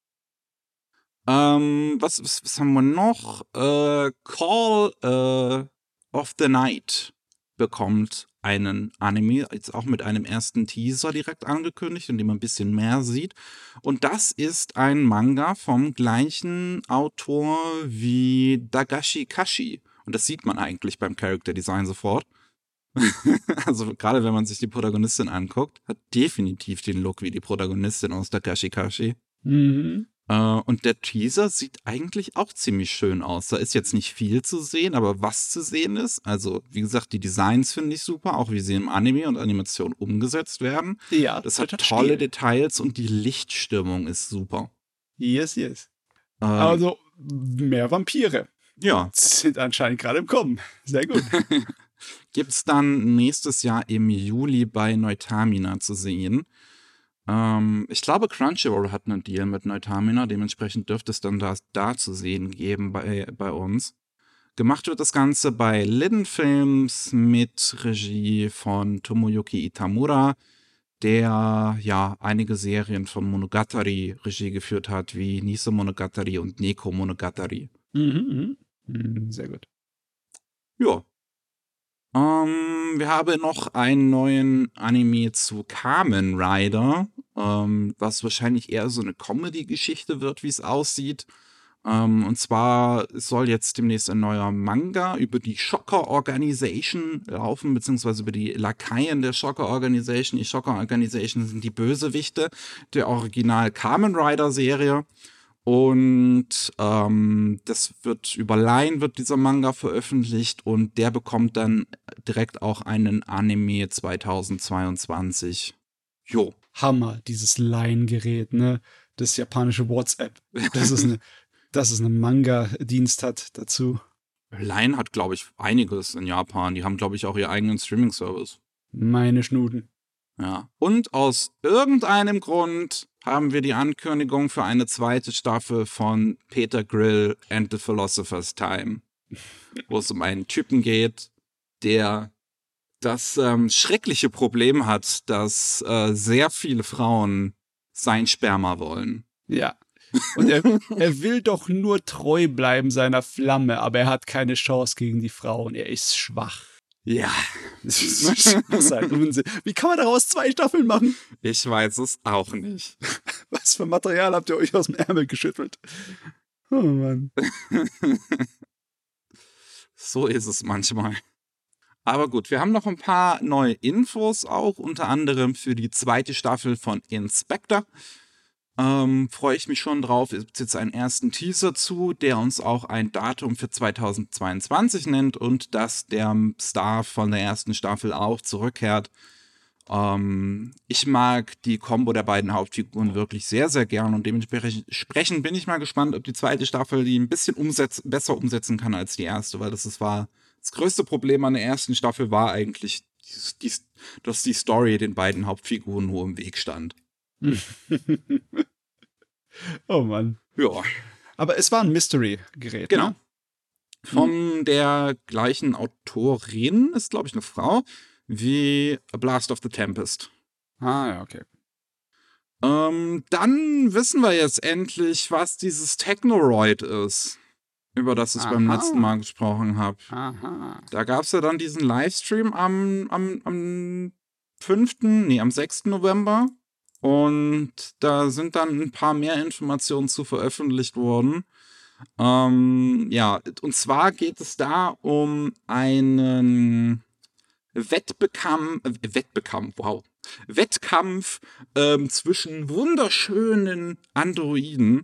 ähm, was, was, was haben wir noch? Äh, Call äh, of the Night bekommt einen Anime, jetzt auch mit einem ersten Teaser direkt angekündigt, in dem man ein bisschen mehr sieht. Und das ist ein Manga vom gleichen Autor wie Dagashi Kashi. Und das sieht man eigentlich beim Character Design sofort. also gerade wenn man sich die Protagonistin anguckt, hat definitiv den Look wie die Protagonistin aus Takashi Kashi. Mhm. Äh, und der Teaser sieht eigentlich auch ziemlich schön aus. Da ist jetzt nicht viel zu sehen, aber was zu sehen ist, also wie gesagt, die Designs finde ich super, auch wie sie im Anime und Animation umgesetzt werden. Ja, Das hat tolle Stil. Details und die Lichtstimmung ist super. Yes, yes. Äh, Also mehr Vampire ja, sind anscheinend gerade im Kommen. Sehr gut. gibt's dann nächstes Jahr im Juli bei Neutamina zu sehen. Ähm, ich glaube, Crunchyroll hat einen Deal mit Neutamina, dementsprechend dürfte es dann da, da zu sehen geben bei, bei uns. Gemacht wird das Ganze bei Liden Films mit Regie von Tomoyuki Itamura, der ja einige Serien von Monogatari Regie geführt hat, wie Niso Monogatari und Neko Monogatari. mhm, mhm. Mhm, Sehr gut. Ja. Ähm, wir haben noch einen neuen Anime zu Kamen Rider, ähm, was wahrscheinlich eher so eine Comedy-Geschichte wird, wie es aussieht. Ähm, und zwar soll jetzt demnächst ein neuer Manga über die Shocker Organization laufen, beziehungsweise über die Lakaien der Shocker Organization. Die Shocker Organization sind die Bösewichte der Original Kamen Rider Serie. Und ähm, das wird über Line wird dieser Manga veröffentlicht und der bekommt dann direkt auch einen Anime 2022. Jo. Hammer, dieses Line-Gerät, ne? Das japanische WhatsApp. Das ist eine, dass es einen Manga-Dienst hat dazu. Line hat, glaube ich, einiges in Japan. Die haben, glaube ich, auch ihren eigenen Streaming-Service. Meine Schnuten. Ja. Und aus irgendeinem Grund haben wir die Ankündigung für eine zweite Staffel von Peter Grill and the Philosopher's Time, wo es um einen Typen geht, der das ähm, schreckliche Problem hat, dass äh, sehr viele Frauen sein Sperma wollen. Ja. Und er, er will doch nur treu bleiben seiner Flamme, aber er hat keine Chance gegen die Frauen. Er ist schwach. Ja. Wie kann man daraus zwei Staffeln machen? ich weiß es auch nicht. Was für Material habt ihr euch aus dem Ärmel geschüttelt? Oh Mann. So ist es manchmal. Aber gut, wir haben noch ein paar neue Infos auch, unter anderem für die zweite Staffel von Inspector. Ähm, Freue ich mich schon drauf. Es gibt jetzt einen ersten Teaser zu, der uns auch ein Datum für 2022 nennt und dass der Star von der ersten Staffel auch zurückkehrt. Ähm, ich mag die Kombo der beiden Hauptfiguren wirklich sehr, sehr gern und dementsprechend bin ich mal gespannt, ob die zweite Staffel die ein bisschen umsetz besser umsetzen kann als die erste, weil das ist, war das größte Problem an der ersten Staffel war eigentlich, dass die Story den beiden Hauptfiguren nur im Weg stand. oh Mann. Ja, Aber es war ein Mystery-Gerät. genau. Ne? Von der gleichen Autorin ist, glaube ich, eine Frau. wie A Blast of the Tempest. Ah, ja, okay. Ähm, dann wissen wir jetzt endlich, was dieses Technoroid ist, über das ich beim Aha. letzten Mal gesprochen habe. Da gab es ja dann diesen Livestream am, am, am 5., nee, am 6. November. Und da sind dann ein paar mehr Informationen zu veröffentlicht worden. Ähm, ja, und zwar geht es da um einen Wettbekampf, Wettbekampf, wow, Wettkampf ähm, zwischen wunderschönen Androiden,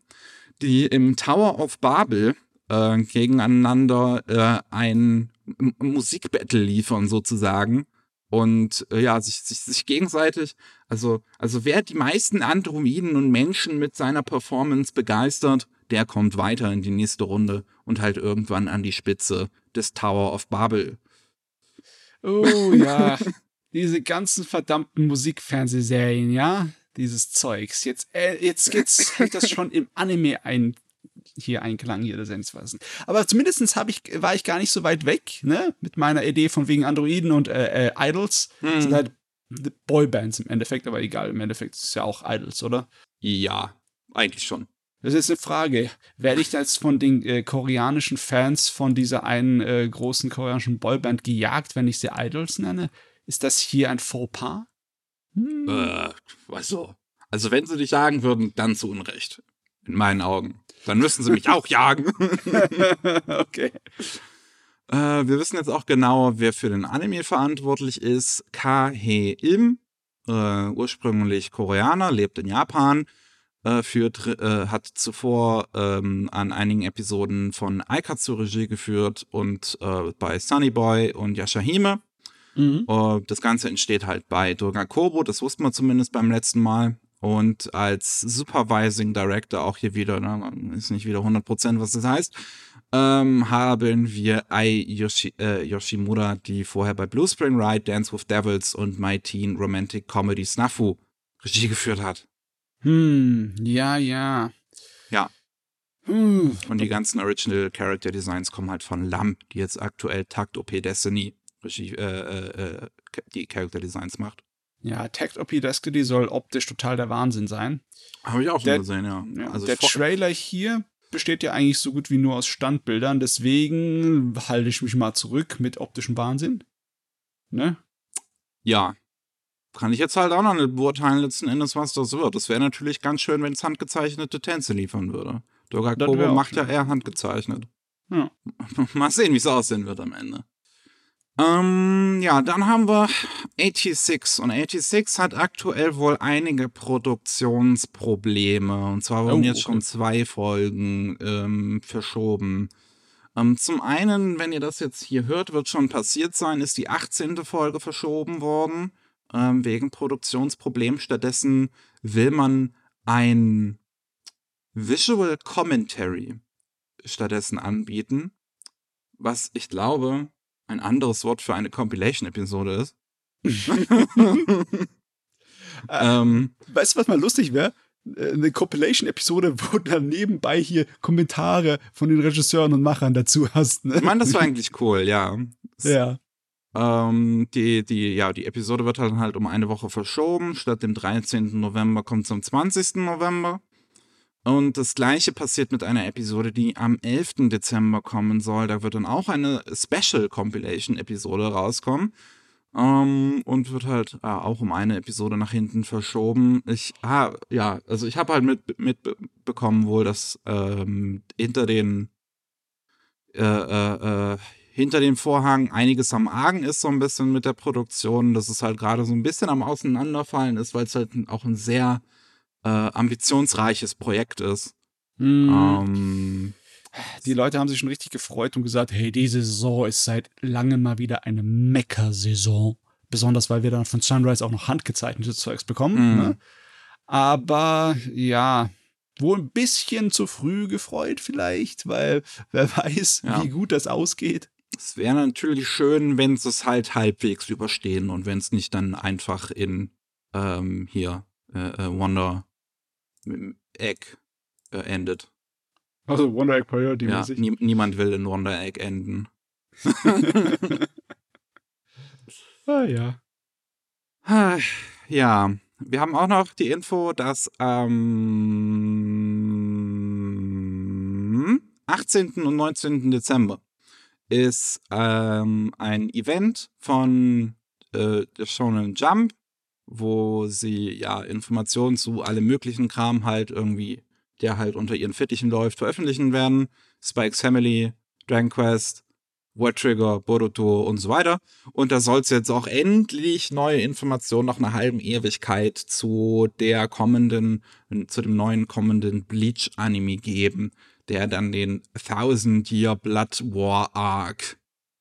die im Tower of Babel äh, gegeneinander äh, ein Musikbattle liefern sozusagen und äh, ja sich, sich sich gegenseitig also also wer die meisten Androiden und Menschen mit seiner Performance begeistert, der kommt weiter in die nächste Runde und halt irgendwann an die Spitze des Tower of Babel. Oh ja, diese ganzen verdammten Musikfernsehserien, ja, dieses Zeugs. Jetzt, äh, jetzt, jetzt ich das schon im Anime ein, hier Einklang hier des Endfassen. Aber zumindestens hab ich, war ich gar nicht so weit weg, ne, mit meiner Idee von wegen Androiden und äh, äh, Idols. Das sind halt Boybands im Endeffekt, aber egal, im Endeffekt ist es ja auch Idols, oder? Ja, eigentlich schon. Das ist eine Frage. Werde ich jetzt von den äh, koreanischen Fans von dieser einen äh, großen koreanischen Boyband gejagt, wenn ich sie Idols nenne? Ist das hier ein Fauxpas? Hm. Äh, du. Also wenn sie dich jagen würden, dann zu Unrecht. In meinen Augen. Dann müssten sie mich auch jagen. okay. Äh, wir wissen jetzt auch genau, wer für den Anime verantwortlich ist. Kahe Im, äh, ursprünglich Koreaner, lebt in Japan, äh, führt, äh, hat zuvor ähm, an einigen Episoden von Aikatsu Regie geführt und äh, bei Sunny Boy und Yashahime. Mhm. Äh, das Ganze entsteht halt bei Durga Kobo, das wussten wir zumindest beim letzten Mal. Und als Supervising Director auch hier wieder, ne, ist nicht wieder 100%, was das heißt, ähm, haben wir Ai Yoshi, äh, Yoshimura, die vorher bei Blue Spring Ride, Dance with Devils und My Teen Romantic Comedy Snafu Regie geführt hat. Hm, ja, ja. Ja. Hm. Und die ganzen Original Character Designs kommen halt von Lam, die jetzt aktuell Takt OP Destiny Regie, äh, äh, äh, die Character Designs macht. Ja, Tact OP Destiny soll optisch total der Wahnsinn sein. Habe ich auch schon Der- gesehen, ja. Ja, also der Trailer hier besteht ja eigentlich so gut wie nur aus Standbildern, deswegen halte ich mich mal zurück mit optischem Wahnsinn. Ne? Ja. Kann ich jetzt halt auch noch nicht beurteilen, letzten Endes, was das wird. Es wäre natürlich ganz schön, wenn es handgezeichnete Tänze liefern würde. Doga Das Kobo wär auch macht ja eher handgezeichnet. Ja. Mal sehen, wie es aussehen wird am Ende. Ähm, ja, dann haben wir 86. Und 86 hat aktuell wohl einige Produktionsprobleme. Und zwar wurden Oh, jetzt okay. schon zwei Folgen ähm, verschoben. Ähm, zum einen, wenn ihr das jetzt hier hört, wird schon passiert sein, ist die 18. Folge verschoben worden. Ähm, wegen Produktionsproblemen. Stattdessen will man ein Visual Commentary stattdessen anbieten, was ich glaube ein anderes Wort für eine Compilation-Episode ist. ähm, Weißt du, was mal lustig wäre? Äh, Eine Compilation-Episode, wo du dann nebenbei hier Kommentare von den Regisseuren und Machern dazu hast. Ne? ich meine, das war eigentlich cool, ja. Ja. Ähm, die, die, ja, die Episode wird dann halt um eine Woche verschoben. Statt dem 13. November kommt es am 20. November. Und das gleiche passiert mit einer Episode, die am 11. Dezember kommen soll. Da wird dann auch eine Special Compilation Episode rauskommen. Ähm, und wird halt ah, auch um eine Episode nach hinten verschoben. Ich, ah, ja, also ich habe halt mit, mitbekommen wohl, dass ähm, hinter den äh, äh, äh, hinter dem Vorhang einiges am Argen ist, so ein bisschen mit der Produktion, dass es halt gerade so ein bisschen am Auseinanderfallen ist, weil es halt auch ein sehr äh, ambitionsreiches Projekt ist. Hm. Ähm, Die Leute haben sich schon richtig gefreut und gesagt, hey, diese Saison ist seit langem mal wieder eine Mecker-Saison. Besonders, weil wir dann von Sunrise auch noch handgezeichnetes Zeugs bekommen. Mhm. Ne? Aber ja, wohl ein bisschen zu früh gefreut vielleicht, weil wer weiß, Ja. wie gut das ausgeht. es wäre natürlich schön, wenn sie es halt halbwegs überstehen und wenn es nicht dann einfach in ähm, hier äh, äh, Wonder Egg äh, endet. Also Wonder Egg Priority Ja, nie, niemand will in Wonder Egg enden. Ah ja. Ja, wir haben auch noch die Info, dass am 18. und 19. Dezember ist ähm, ein Event von äh, der Shonen Jump, wo sie ja Informationen zu allem möglichen Kram halt irgendwie, der halt unter ihren Fittichen läuft, veröffentlichen werden. Spikes Family, Dragon Quest, World Trigger, Boruto und so weiter. Und da soll es jetzt auch endlich neue Informationen nach einer halben Ewigkeit zu der kommenden, zu dem neuen kommenden Bleach-Anime geben, der dann den Thousand Year Blood War Arc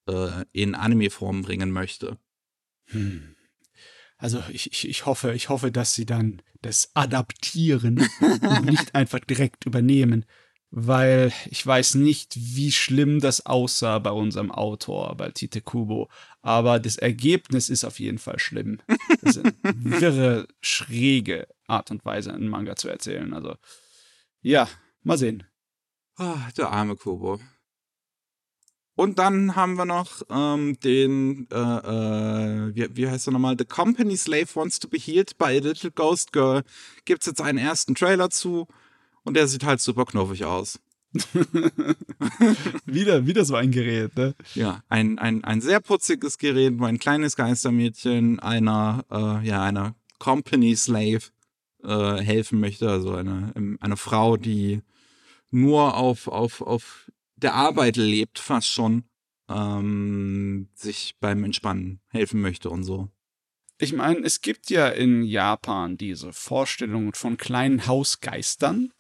äh, in Anime-Form bringen möchte. Hm. Also ich, ich, ich hoffe, ich hoffe, dass sie dann das adaptieren und nicht einfach direkt übernehmen. Weil ich weiß nicht, wie schlimm das aussah bei unserem Autor, bei Tite Kubo. Aber das Ergebnis ist auf jeden Fall schlimm. Das ist eine wirre, schräge Art und Weise, einen Manga zu erzählen. Also, ja, mal sehen. Ah, der arme Kubo. Und dann haben wir noch ähm, den, äh, äh, wie, wie heißt er nochmal? The Company Slave Wants to be Healed by a Little Ghost Girl. Gibt's jetzt einen ersten Trailer zu und der sieht halt super knuffig aus. wieder, wieder so ein Gerät, ne? Ja, ein, ein, ein sehr putziges Gerät, wo ein kleines Geistermädchen einer, äh, ja, einer Company Slave äh, helfen möchte. Also eine, eine Frau, die nur auf, auf, auf der Arbeit lebt, fast schon, ähm, sich beim Entspannen helfen möchte und so. Ich meine, es gibt ja in Japan diese Vorstellung von kleinen Hausgeistern,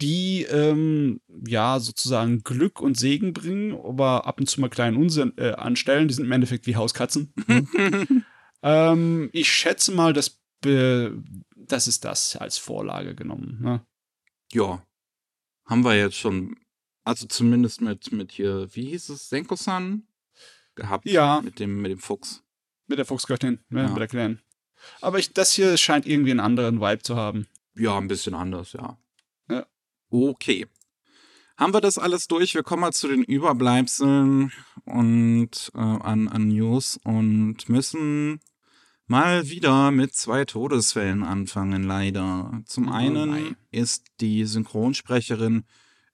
die ähm, ja sozusagen Glück und Segen bringen, aber ab und zu mal kleinen Unsinn äh, anstellen. Die sind im Endeffekt wie Hauskatzen. ähm, ich schätze mal, dass das ist das als Vorlage genommen. Ne? Ja, haben wir jetzt schon, also zumindest mit mit hier, wie hieß es, Senko-san gehabt. Ja. Mit dem mit dem Fuchs. Mit der Fuchsgöttin, ne, Ja. mit der Kleinen. Aber ich, das hier scheint irgendwie einen anderen Vibe zu haben. Ja, ein bisschen anders, ja. Ja. Okay. Haben wir das alles durch? Wir kommen mal zu den Überbleibseln und äh, an, an News und müssen mal wieder mit zwei Todesfällen anfangen, leider. Zum Oh einen nein. ist die Synchronsprecherin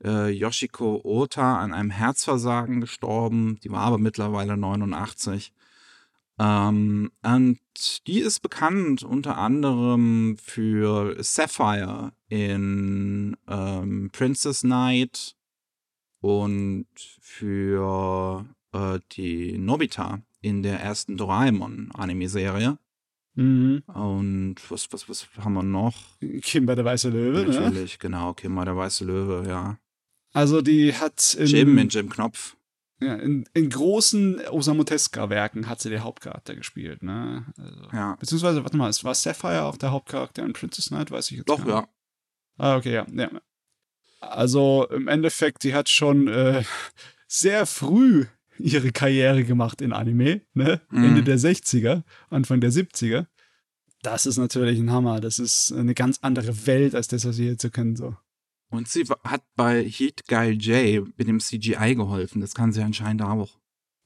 äh, Yoshiko Ota an einem Herzversagen gestorben. Die war aber mittlerweile 89. Ähm, und die ist bekannt unter anderem für Sapphire in ähm, Princess Knight und für äh, die Nobita in der ersten Doraemon-Anime-Serie. Mhm. Und was, was, was haben wir noch? Kimber der weiße Löwe, ne? Natürlich, genau, Kimmer der weiße Löwe, ja. Also die hat in, Jim in Jim Knopf. ja, in, in großen Osamu Tezuka-Werken hat sie den Hauptcharakter gespielt, ne? Also, Ja. Beziehungsweise, warte mal, es war Sapphire auch der Hauptcharakter in Princess Knight, weiß ich jetzt Doch, ja. Ah, okay, ja, ja. Also im Endeffekt, die hat schon äh, sehr früh ihre Karriere gemacht in Anime, ne? Mhm. Ende der 60er, Anfang der 70er. Das ist natürlich ein Hammer. Das ist eine ganz andere Welt als das, was wir jetzt so kennen. So. Und sie hat bei Heat Guy J mit dem CGI geholfen. Das kann sie anscheinend auch.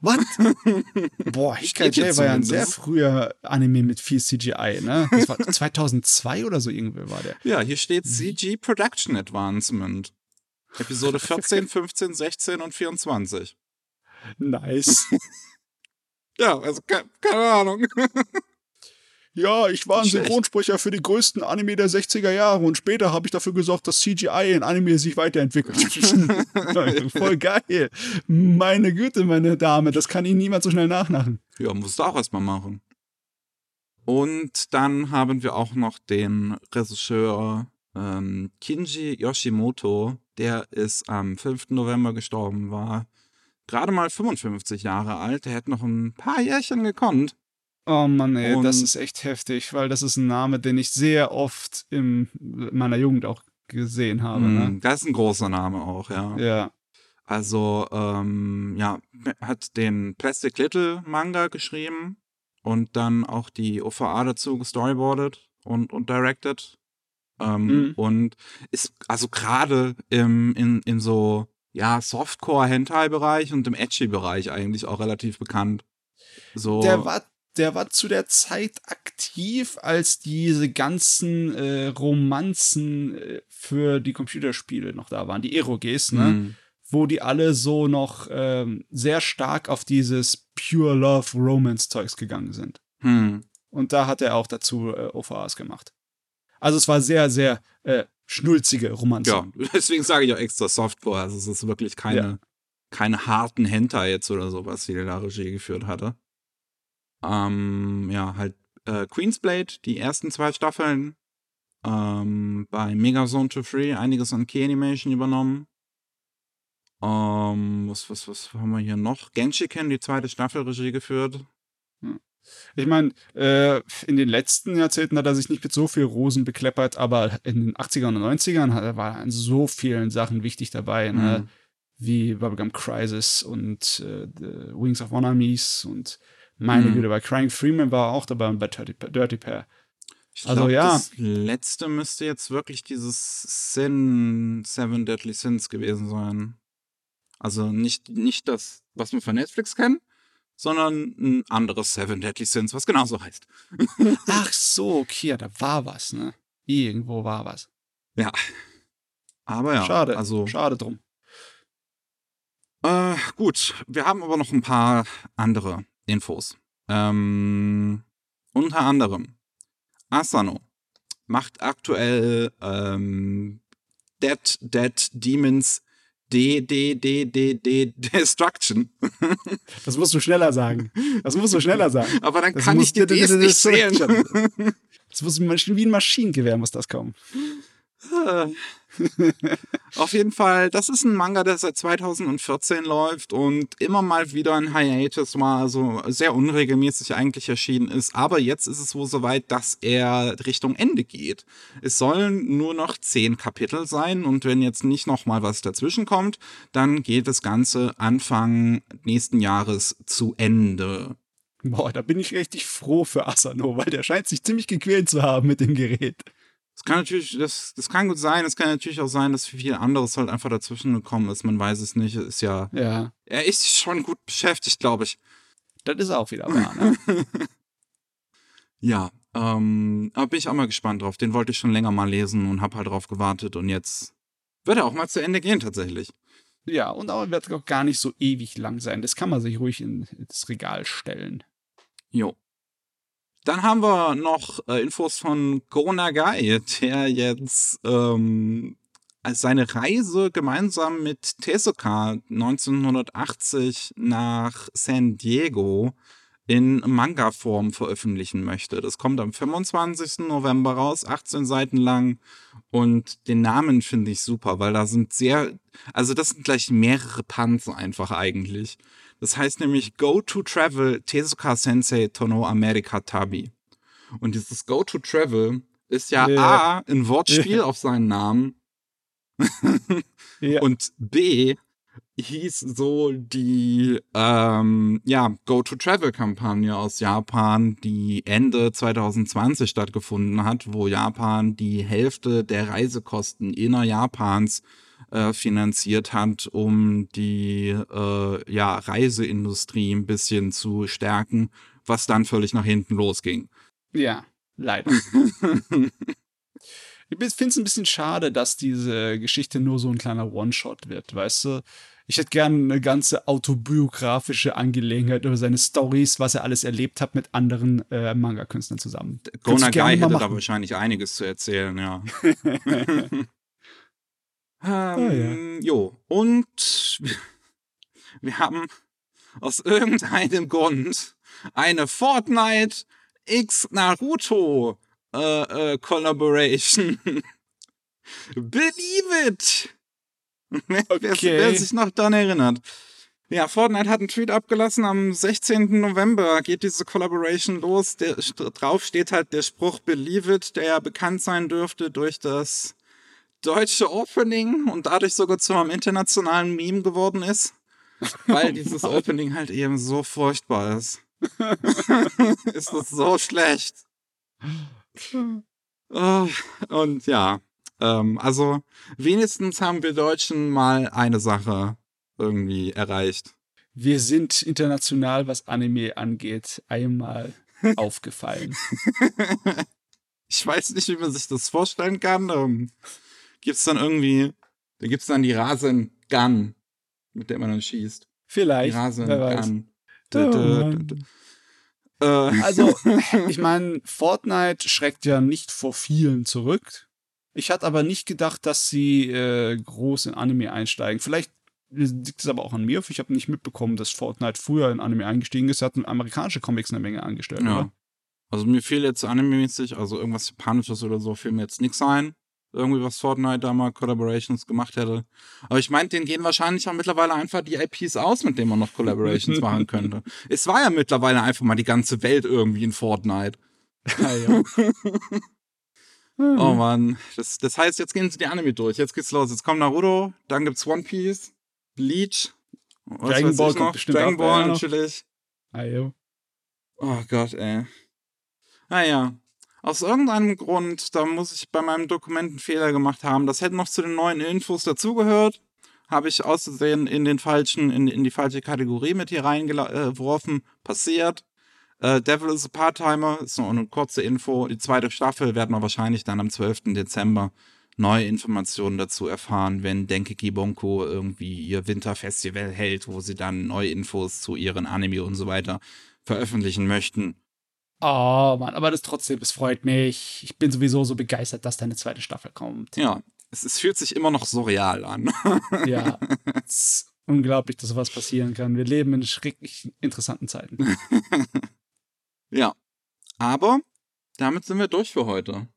Was? Boah, Steht hier J war ja ein sehr früher Anime mit viel CGI, ne? Das war 2002 oder so irgendwie war der. Ja, hier steht Mhm. CG Production Advancement. Episode 14, 15, 16 und 24. Nice. Ja, also ke keine Ahnung. Ja, ich war ein. Synchronsprecher für die größten Anime der 60er Jahre und später habe ich dafür gesorgt, dass CGI in Anime sich weiterentwickelt. Voll geil. Meine Güte, meine Dame, das kann Ihnen niemand so schnell nachmachen. Ja, musst du auch erstmal machen. Und dann haben wir auch noch den Regisseur ähm, Kinji Yoshimoto. Der ist am 5. November gestorben, war gerade mal 55 Jahre alt. Der hätte noch ein paar Jährchen gekonnt. Oh Mann, ey, Und- das ist echt heftig, weil das ist ein Name, den ich sehr oft in meiner Jugend auch gesehen habe. Ne? Mm, Das ist ein großer Name auch, ja. Ja. Also, ähm, ja, hat den Plastic Little Manga geschrieben und dann auch die OVA dazu gestoryboardet und, und directed. Ähm, Mhm. Und ist also gerade im, in, in so, ja, Softcore-Hentai-Bereich und im Edgy-Bereich eigentlich auch relativ bekannt. So, Der war, der war zu der Zeit aktiv, als diese ganzen äh, Romanzen äh, für die Computerspiele noch da waren, die Eroges, ne? Hm. Wo die alle so noch ähm, sehr stark auf dieses Pure Love Romance Zeugs gegangen sind. Hm. Und da hat er auch dazu äh, OVAs gemacht. Also es war sehr, sehr äh, schnulzige Romanze. Ja, deswegen sage ich auch extra Softcore. Also es ist wirklich keine, Ja. keine harten Hentai jetzt oder sowas, die der da Regie geführt hatte. Ähm, ja, halt äh, Queensblade, die ersten zwei Staffeln. Ähm, bei Megazone to Free einiges an Key Animation übernommen. Ähm, was, was, was haben wir hier noch? Genshiken, die zweite Staffel Regie geführt. Ich meine, äh, in den letzten Jahrzehnten hat er sich nicht mit so viel Rosen bekleppert, aber in den 80ern und 90ern hat, war er an so vielen Sachen wichtig dabei, ne? Mhm. wie Bubblegum Crisis und äh, The Wings of One-Armies und meine Mhm. Güte, bei Crying Freeman war er auch dabei und bei Dirty, Dirty Pair. Ich Also, glaub, ja. Das letzte müsste jetzt wirklich dieses Sin, Seven Deadly Sins gewesen sein. Also nicht, nicht das, was wir von Netflix kennen, sondern ein anderes Seven Deadly Sins, was genauso heißt. Ach so, okay, ja, da war was, ne? Irgendwo war was. Ja. Aber ja, Schade, also schade drum. Äh, gut, wir haben aber noch ein paar andere Infos. Ähm, unter anderem, Asano macht aktuell ähm, Dead Dead Demons D D D D D Destruction. Das musst du schneller sagen. Das musst du schneller sagen. Aber dann Das kann ich dir- Ds nicht zählen. Das muss wie ein Maschinengewehr muss das kommen. Auf jeden Fall, das ist ein Manga, der seit 2014 läuft und immer mal wieder ein Hiatus war, also sehr unregelmäßig eigentlich erschienen ist. Aber jetzt ist es wohl soweit, dass er Richtung Ende geht. Es sollen nur noch zehn Kapitel sein und wenn jetzt nicht noch mal was dazwischen kommt, dann geht das Ganze Anfang nächsten Jahres zu Ende. Boah, da bin ich richtig froh für Asano, weil der scheint sich ziemlich gequält zu haben mit dem Gerät. Es kann natürlich, das, das kann gut sein, es kann natürlich auch sein, dass viel anderes halt einfach dazwischen gekommen ist. Man weiß es nicht. Ist ja, Ja, er ist schon gut beschäftigt, glaube ich. das ist auch wieder wahr. Ne? Ja, ähm, aber bin ich auch mal gespannt drauf. Den wollte ich schon länger mal lesen und habe halt drauf gewartet und jetzt wird er auch mal zu Ende gehen tatsächlich. ja, und auch wird auch gar nicht so ewig lang sein. Das kann man sich ruhig in, ins Regal stellen. Jo. Dann haben wir noch äh, Infos von Go Nagai, der jetzt ähm, seine Reise gemeinsam mit Tezuka 1980 nach San Diego in Manga-Form veröffentlichen möchte. Das kommt am 25. November raus, 18 Seiten lang. Und den Namen finde ich super, weil da sind sehr, also das sind gleich mehrere Panzer einfach eigentlich. Das heißt nämlich Go to Travel Tezuka Sensei Tono America Tabi. Und dieses Go to Travel ist ja Ja. A, ein Wortspiel auf seinen Namen Ja. und B, hieß so die ähm, ja, Go-to-Travel-Kampagne aus Japan, die Ende 2020 stattgefunden hat, wo Japan die Hälfte der Reisekosten inner Japans äh, finanziert hat, um die äh, ja, Reiseindustrie ein bisschen zu stärken, was dann völlig nach hinten losging. Ja, leider. Ich finde es ein bisschen schade, dass diese Geschichte nur so ein kleiner One-Shot wird, weißt du? Ich hätte gerne eine ganze autobiografische Angelegenheit über seine Stories, was er alles erlebt hat mit anderen äh, Manga-Künstlern zusammen. Gona Guy hätte da wahrscheinlich einiges zu erzählen, ja. Ähm, Jo, und wir haben aus irgendeinem Grund eine Fortnite X Naruto äh, äh, Collaboration. Believe it! Wer, wer, Okay. wer sich noch daran erinnert. Ja, Fortnite hat einen Tweet abgelassen. Am 16. November geht diese Collaboration los. Der, drauf steht halt der Spruch Believe it, der ja bekannt sein dürfte durch das deutsche Opening und dadurch sogar zu einem internationalen Meme geworden ist. Weil dieses Opening halt eben so furchtbar ist. ist das so schlecht. Oh, und ja, ähm, also wenigstens haben wir Deutschen mal eine Sache irgendwie erreicht. Wir sind international, was Anime angeht, einmal aufgefallen. Ich weiß nicht, wie man sich das vorstellen kann. Gibt's dann irgendwie, da gibt's dann die Rasen-Gun, mit der man dann schießt. Die Vielleicht. weiß. Rasen-Gun. Äh, Also, ich meine, Fortnite schreckt ja nicht vor vielen zurück. Ich hatte aber nicht gedacht, dass sie äh, groß in Anime einsteigen. Vielleicht liegt es aber auch an mir. Ich habe nicht mitbekommen, dass Fortnite früher in Anime eingestiegen ist. Sie hatten amerikanische Comics eine Menge angestellt, ja. oder? Also mir fiel jetzt anime-mäßig, also irgendwas Japanisches oder so, fiel mir jetzt nichts ein. Irgendwie, was Fortnite da mal Collaborations gemacht hätte. Aber ich meinte, denen gehen wahrscheinlich auch mittlerweile einfach die IPs aus, mit denen man noch Collaborations machen könnte. Es war ja mittlerweile einfach mal die ganze Welt irgendwie in Fortnite. Ah, ja. Oh Mann. Das, das heißt, jetzt gehen sie die Anime durch. Jetzt geht's los. Jetzt kommt Naruto, dann gibt's One Piece, Bleach. was Dragon Ball noch? Dragon Ball ja, noch. natürlich. Ah, ja. Oh Gott, ey. Naja. Aus irgendeinem Grund, da muss ich bei meinem Dokument einen Fehler gemacht haben. Das hätte noch zu den neuen Infos dazugehört. Habe ich auszusehen in den falschen, in, in die falsche Kategorie mit hier reingeworfen. Passiert. Äh, Devil is a Part-Timer ist nur eine kurze Info. Die zweite Staffel werden wir wahrscheinlich dann am 12. Dezember neue Informationen dazu erfahren, wenn Denkeki Bonko irgendwie ihr Winterfestival hält, wo sie dann neue Infos zu ihren Anime und so weiter veröffentlichen möchten. Oh Mann, aber das trotzdem, es freut mich. Ich bin sowieso so begeistert, dass da eine zweite Staffel kommt. Ja, es, es fühlt sich immer noch surreal an. Ja. es ist unglaublich, dass sowas passieren kann. Wir leben in schrecklich interessanten Zeiten. ja. Aber damit sind wir durch für heute.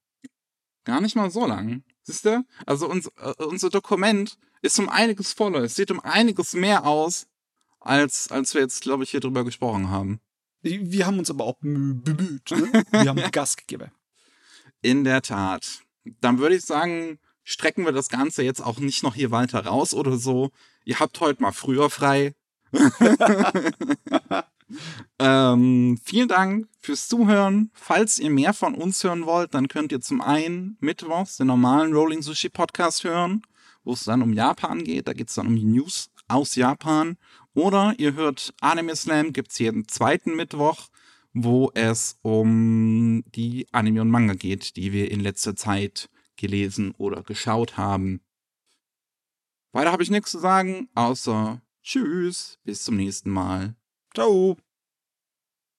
Gar nicht mal so lang. Siehst du? Also uns, äh, unser Dokument ist um einiges voller. Es sieht um einiges mehr aus, als, als wir jetzt, glaube ich, hier drüber gesprochen haben. Wir haben uns aber auch bemü- bemüht. Ne? Wir haben Gas gegeben. In der Tat. Dann würde ich sagen, strecken wir das Ganze jetzt auch nicht noch hier weiter raus oder so. Ihr habt heute mal früher frei. ähm, vielen Dank fürs Zuhören. Falls ihr mehr von uns hören wollt, dann könnt ihr zum einen mittwochs den normalen Rolling Sushi Podcast hören, wo es dann um Japan geht. Da geht es dann um die News aus Japan. Oder ihr hört Anime Slam, gibt es jeden zweiten Mittwoch, wo es um die Anime und Manga geht, die wir in letzter Zeit gelesen oder geschaut haben. Weiter habe ich nichts zu sagen, außer Tschüss, bis zum nächsten Mal. Ciao.